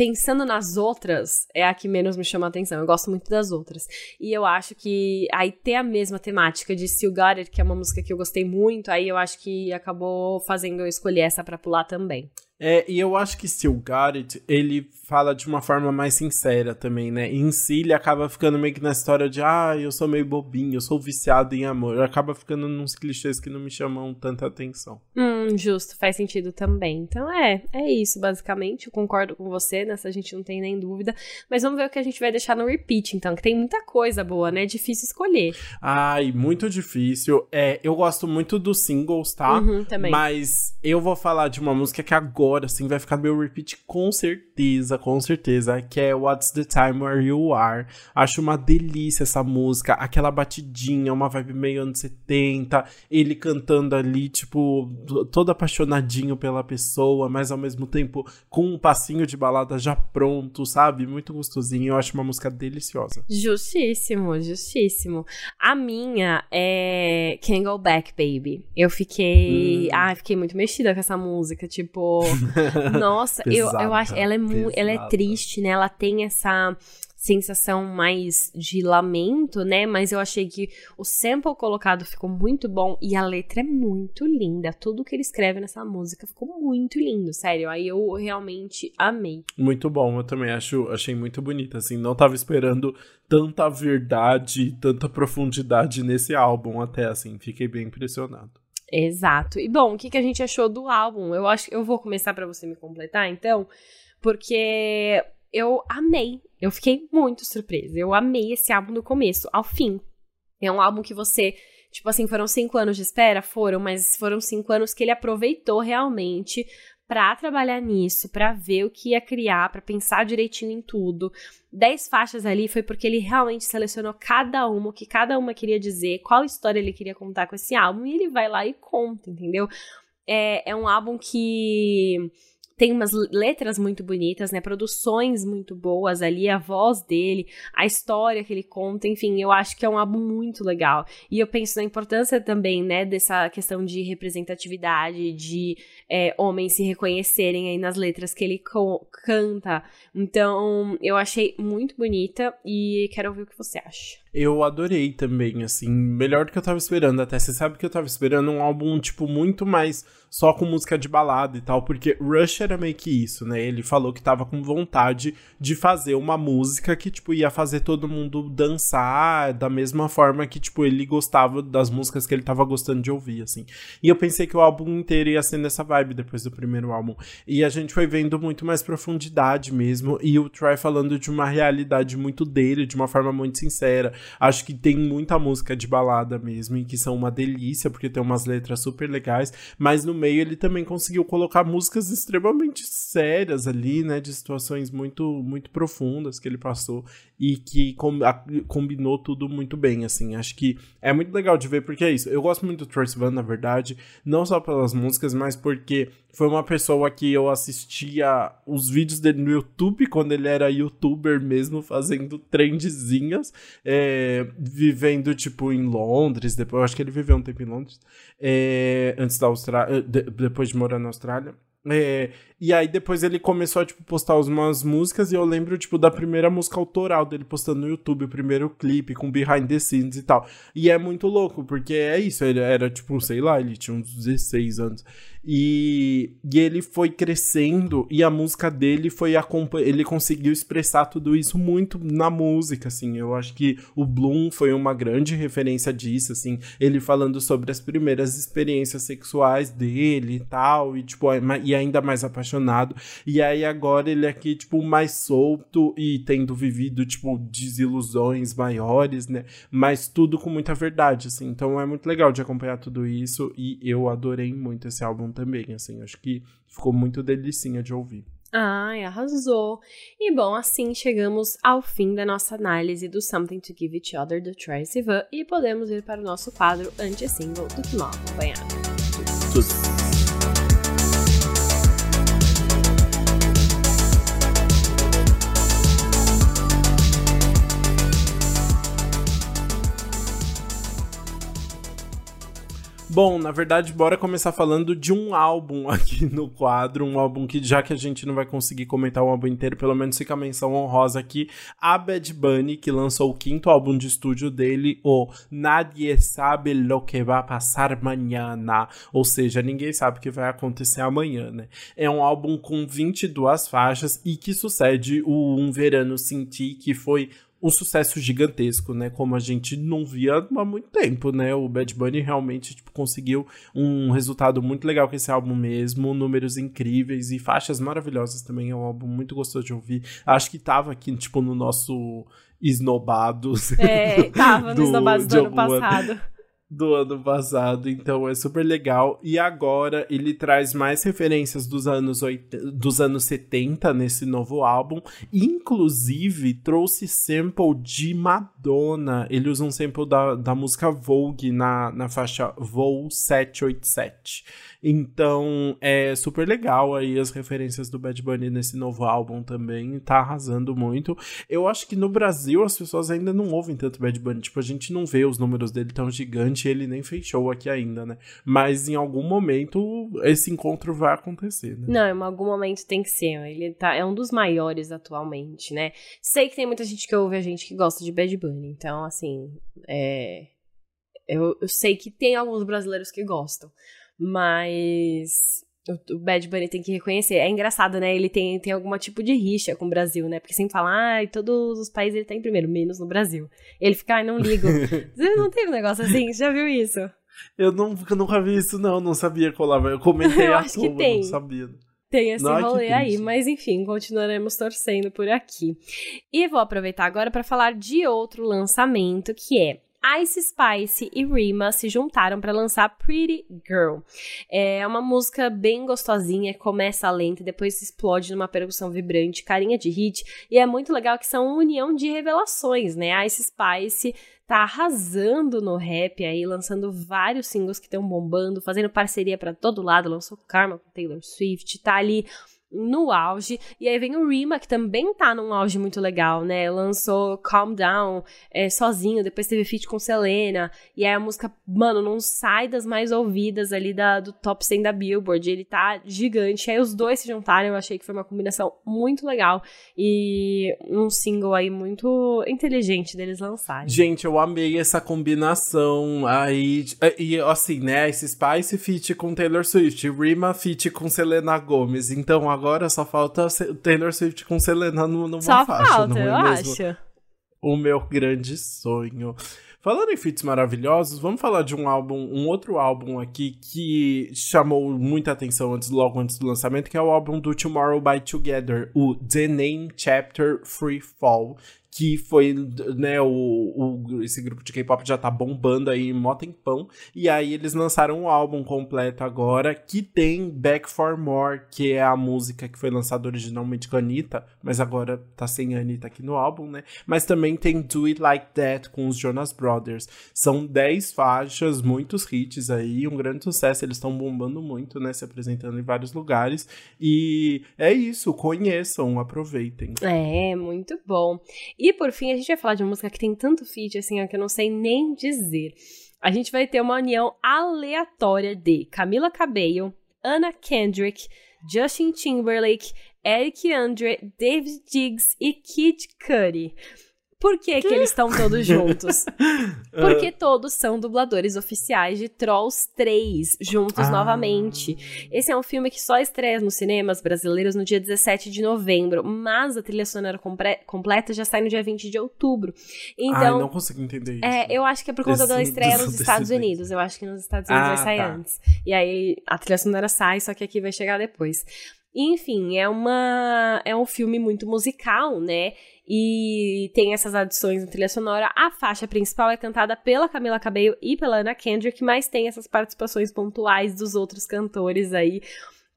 pensando nas outras, é a que menos me chama a atenção. Eu gosto muito das outras. E eu acho que aí ter a mesma temática de Still Got It, que é uma música que eu gostei muito, aí eu acho que acabou fazendo eu escolher essa pra pular também. É, e eu acho que Still Got It, ele fala de uma forma mais sincera também, né? em si, ele acaba ficando meio que na história de, ah, eu sou meio bobinho, eu sou viciado em amor. Acaba ficando nos clichês que não me chamam tanta atenção. Hum, justo, faz sentido também. Então é, é isso, basicamente. Eu concordo com você, nessa a gente não tem nem dúvida. Mas vamos ver o que a gente vai deixar no repeat, então, que tem muita coisa boa, né? É difícil escolher. Ai, muito difícil. É, eu gosto muito dos singles, tá? Uhum, também. Mas eu vou falar de uma música que agora, assim, vai ficar meu repeat com certeza com certeza, que é What's the Time Where You Are. Acho uma delícia essa música, aquela batidinha, uma vibe meio anos 70, ele cantando ali, tipo, todo apaixonadinho pela pessoa, mas ao mesmo tempo com um passinho de balada já pronto, sabe? Muito gostosinho, eu acho uma música deliciosa. Justíssimo, justíssimo. A minha é Can't Go Back, Baby. Eu fiquei. Hum. Ah, fiquei muito mexida com essa música. Tipo, nossa, eu, eu acho. Ela é muito é triste, né? Ela tem essa sensação mais de lamento, né? Mas eu achei que o sample colocado ficou muito bom e a letra é muito linda. Tudo que ele escreve nessa música ficou muito lindo, sério. Aí eu realmente amei. Muito bom, eu também acho, achei muito bonita, assim, não tava esperando tanta verdade, tanta profundidade nesse álbum até assim, fiquei bem impressionado. Exato. E bom, o que, que a gente achou do álbum? Eu acho que eu vou começar para você me completar, então, porque eu amei. Eu fiquei muito surpresa. Eu amei esse álbum do começo ao fim. É um álbum que você, tipo assim, foram cinco anos de espera? Foram, mas foram cinco anos que ele aproveitou realmente para trabalhar nisso, para ver o que ia criar, para pensar direitinho em tudo. Dez faixas ali foi porque ele realmente selecionou cada uma, o que cada uma queria dizer, qual história ele queria contar com esse álbum, e ele vai lá e conta, entendeu? É, é um álbum que tem umas letras muito bonitas, né? Produções muito boas ali, a voz dele, a história que ele conta, enfim, eu acho que é um álbum muito legal. E eu penso na importância também, né, dessa questão de representatividade, de é, homens se reconhecerem aí nas letras que ele canta. Então, eu achei muito bonita e quero ouvir o que você acha. Eu adorei também, assim, melhor do que eu tava esperando. Até você sabe que eu tava esperando um álbum, tipo, muito mais só com música de balada e tal, porque Rush era meio que isso, né? Ele falou que tava com vontade de fazer uma música que, tipo, ia fazer todo mundo dançar da mesma forma que, tipo, ele gostava das músicas que ele tava gostando de ouvir, assim. E eu pensei que o álbum inteiro ia ser nessa vibe depois do primeiro álbum. E a gente foi vendo muito mais profundidade mesmo, e o Troy falando de uma realidade muito dele, de uma forma muito sincera. Acho que tem muita música de balada mesmo, e que são uma delícia, porque tem umas letras super legais, mas no meio ele também conseguiu colocar músicas extremamente sérias ali, né, de situações muito muito profundas que ele passou e que com, a, combinou tudo muito bem, assim. Acho que é muito legal de ver porque é isso. Eu gosto muito do Trace Van, na verdade, não só pelas músicas, mas porque foi uma pessoa que eu assistia os vídeos dele no YouTube quando ele era youtuber mesmo, fazendo trendzinhas, é, vivendo tipo em Londres, depois eu acho que ele viveu um tempo em Londres, é, antes da Austrália, de, depois de morar na Austrália. É, e aí depois ele começou a, tipo, postar umas músicas e eu lembro, tipo, da primeira música autoral dele postando no YouTube, o primeiro clipe com behind the scenes e tal. E é muito louco, porque é isso, ele era, tipo, sei lá, ele tinha uns 16 anos. E, e ele foi crescendo e a música dele foi ele conseguiu expressar tudo isso muito na música, assim. Eu acho que o Bloom foi uma grande referência disso, assim, ele falando sobre as primeiras experiências sexuais dele e tal, e tipo, e ainda mais apaixonado. E aí agora ele é aqui, tipo, mais solto e tendo vivido, tipo, desilusões maiores, né? Mas tudo com muita verdade, assim. Então é muito legal de acompanhar tudo isso e eu adorei muito esse álbum também, assim. Acho que ficou muito delicinha de ouvir. Ai, arrasou! E bom, assim chegamos ao fim da nossa análise do Something to Give Each Other do Troye Sivan e podemos ir para o nosso quadro anti-single do Mal Acompanhado. Bom, na verdade, bora começar falando de um álbum aqui no quadro, um álbum que já que a gente não vai conseguir comentar o álbum inteiro, pelo menos fica a menção honrosa aqui, a Bad Bunny, que lançou o quinto álbum de estúdio dele, o Nadie Sabe Lo Que Va Passar Mañana, ou seja, ninguém sabe o que vai acontecer amanhã, né? É um álbum com 22 faixas e que sucede o Um Verano Senti, que foi um sucesso gigantesco, né? Como a gente não via há muito tempo, né? O Bad Bunny realmente tipo, conseguiu um resultado muito legal com esse álbum mesmo, números incríveis e faixas maravilhosas também. É um álbum muito gostoso de ouvir. Acho que tava aqui, tipo, no nosso Esnobados. É, tava no Esnobados do ano passado do ano passado, então é super legal. E agora ele traz mais referências dos anos, 80, dos anos 70 nesse novo álbum. Inclusive, trouxe sample de Madonna. Ele usa um sample da, da música Vogue na, na faixa Voo 787. Então é super legal aí as referências do Bad Bunny nesse novo álbum também. Tá arrasando muito. Eu acho que no Brasil as pessoas ainda não ouvem tanto Bad Bunny. Tipo, a gente não vê os números dele tão gigantes ele nem fez show aqui ainda, né? Mas em algum momento esse encontro vai acontecer, né? Não, em algum momento tem que ser. Ele tá, é um dos maiores atualmente, né? Sei que tem muita gente que ouve a gente que gosta de Bad Bunny, então, assim, é. Eu, eu sei que tem alguns brasileiros que gostam, mas o, Bad Bunny tem que reconhecer. É engraçado, né? Ele tem, tem algum tipo de rixa com o Brasil, né? Porque sempre fala, ai, todos os países ele tá em primeiro, menos no Brasil. Ele fica, ai, não ligo. Você não tem um negócio assim? Você já viu isso? Eu, não, eu nunca vi isso, não. Não sabia colar. Eu comentei eu acho que tem. não sabia. Tem esse Ai, rolê aí, mas enfim, continuaremos torcendo por aqui. E vou aproveitar agora para falar de outro lançamento que é Ice Spice e Rima se juntaram para lançar Pretty Girl. É uma música bem gostosinha, começa lenta e depois explode numa percussão vibrante, carinha de hit, e é muito legal que são uma união de revelações, né? Ice Spice tá arrasando no rap aí, lançando vários singles que estão bombando, fazendo parceria para todo lado, lançou Karma com Taylor Swift, tá ali no auge. E aí vem o Rima, que também tá num auge muito legal, né? Lançou Calm Down é, sozinho, depois teve feat com Selena. E aí a música, mano, não sai das mais ouvidas ali da, do top 100 da Billboard. Ele tá gigante. Aí os dois se juntaram, eu achei que foi uma combinação muito legal. E um single aí muito inteligente deles lançarem. Gente, eu amei essa combinação aí. E assim, né? Esse Spice feat com Taylor Swift, Rima feat com Selena Gomez. Então agora só falta Taylor Swift com Selena no- numa Só faixa, falta, não é eu mesmo? acho. O meu grande sonho. Falando em feats maravilhosos, vamos falar de um álbum, um outro álbum aqui que chamou muita atenção antes, logo antes do lançamento, que é o álbum do Tomorrow by Together, o The Name Chapter Free Fall, que foi, né, o, o- esse grupo de K-pop já tá bombando aí mó tempão, e aí eles lançaram um álbum completo agora, que tem Back for More, que é a música que foi lançada originalmente com a Anitta, mas agora tá sem a Anitta aqui no álbum, né, mas também tem Do It Like That com os Jonas Brothers. São 10 faixas, muitos hits aí, um grande sucesso, eles estão bombando muito, né, se apresentando em vários lugares, e é isso, conheçam, aproveitem. É, muito bom. E por fim, a gente vai falar de uma música que tem tanto feat, assim, ó, que eu não sei nem dizer. A gente vai ter uma união aleatória de Camila Cabello, Anna Kendrick, Justin Timberlake, Eric Andre, David Diggs e Kid Cudi. Por que, que eles estão todos juntos? Porque todos são dubladores oficiais de Trolls 3, juntos Ah. novamente. Esse é um filme que só estreia nos cinemas brasileiros no dia 17 de novembro, mas a trilha sonora compre- completa já sai no dia 20 de outubro. Então, Ai, não consigo entender isso. é, eu acho que é por conta da estreia nos Estados. Unidos. Eu acho que nos Estados Unidos Ah, vai sair tá. antes. E aí a trilha sonora sai, só que aqui vai chegar depois. Enfim, é uma é um filme muito musical, né? E tem essas adições na trilha sonora. A faixa principal é cantada pela Camila Cabello e pela Anna Kendrick, mas tem essas participações pontuais dos outros cantores aí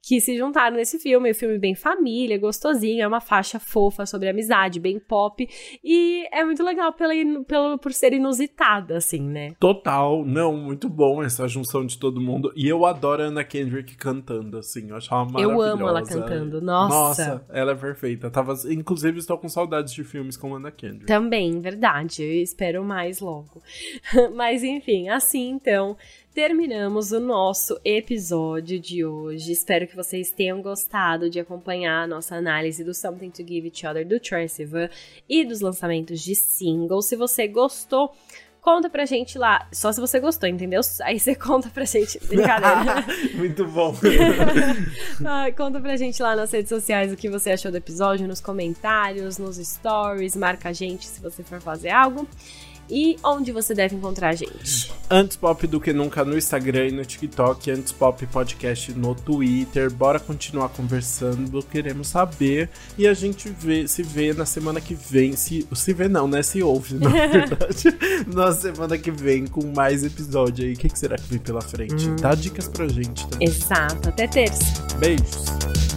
que se juntaram nesse filme. O filme bem família, gostosinho, é uma faixa fofa sobre amizade, bem pop. E é muito legal pela, pelo, por ser inusitada, assim, né? Total, não, muito bom essa junção de todo mundo. E eu adoro a Anna Kendrick cantando, assim, eu acho ela maravilhosa. Eu amo ela cantando, nossa. Nossa, ela é perfeita. Tava, inclusive, estou com saudades de filmes com Anna Kendrick. Também, verdade. Eu espero mais logo. Mas enfim, assim então, terminamos o nosso episódio de hoje. Espero que vocês tenham gostado de acompanhar a nossa análise do Something to Give Each Other do Troye Sivan e dos lançamentos de singles. Se você gostou, conta pra gente lá. Só se você gostou, entendeu? Aí você conta pra gente. Brincadeira. muito bom. Ai, conta pra gente lá nas redes sociais o que você achou do episódio, nos comentários, nos stories. Marca a gente se você for fazer algo. E onde você deve encontrar a gente. Antes Pop do que nunca no Instagram e no TikTok, Antes Pop Podcast no Twitter. Bora continuar conversando, queremos saber. E a gente vê, se vê na semana que vem. Se, se vê não, né? Se ouve, na verdade. na semana que vem com mais episódio aí. O que, que será que vem pela frente? Dá dicas pra gente também. Exato, até terça. Beijos.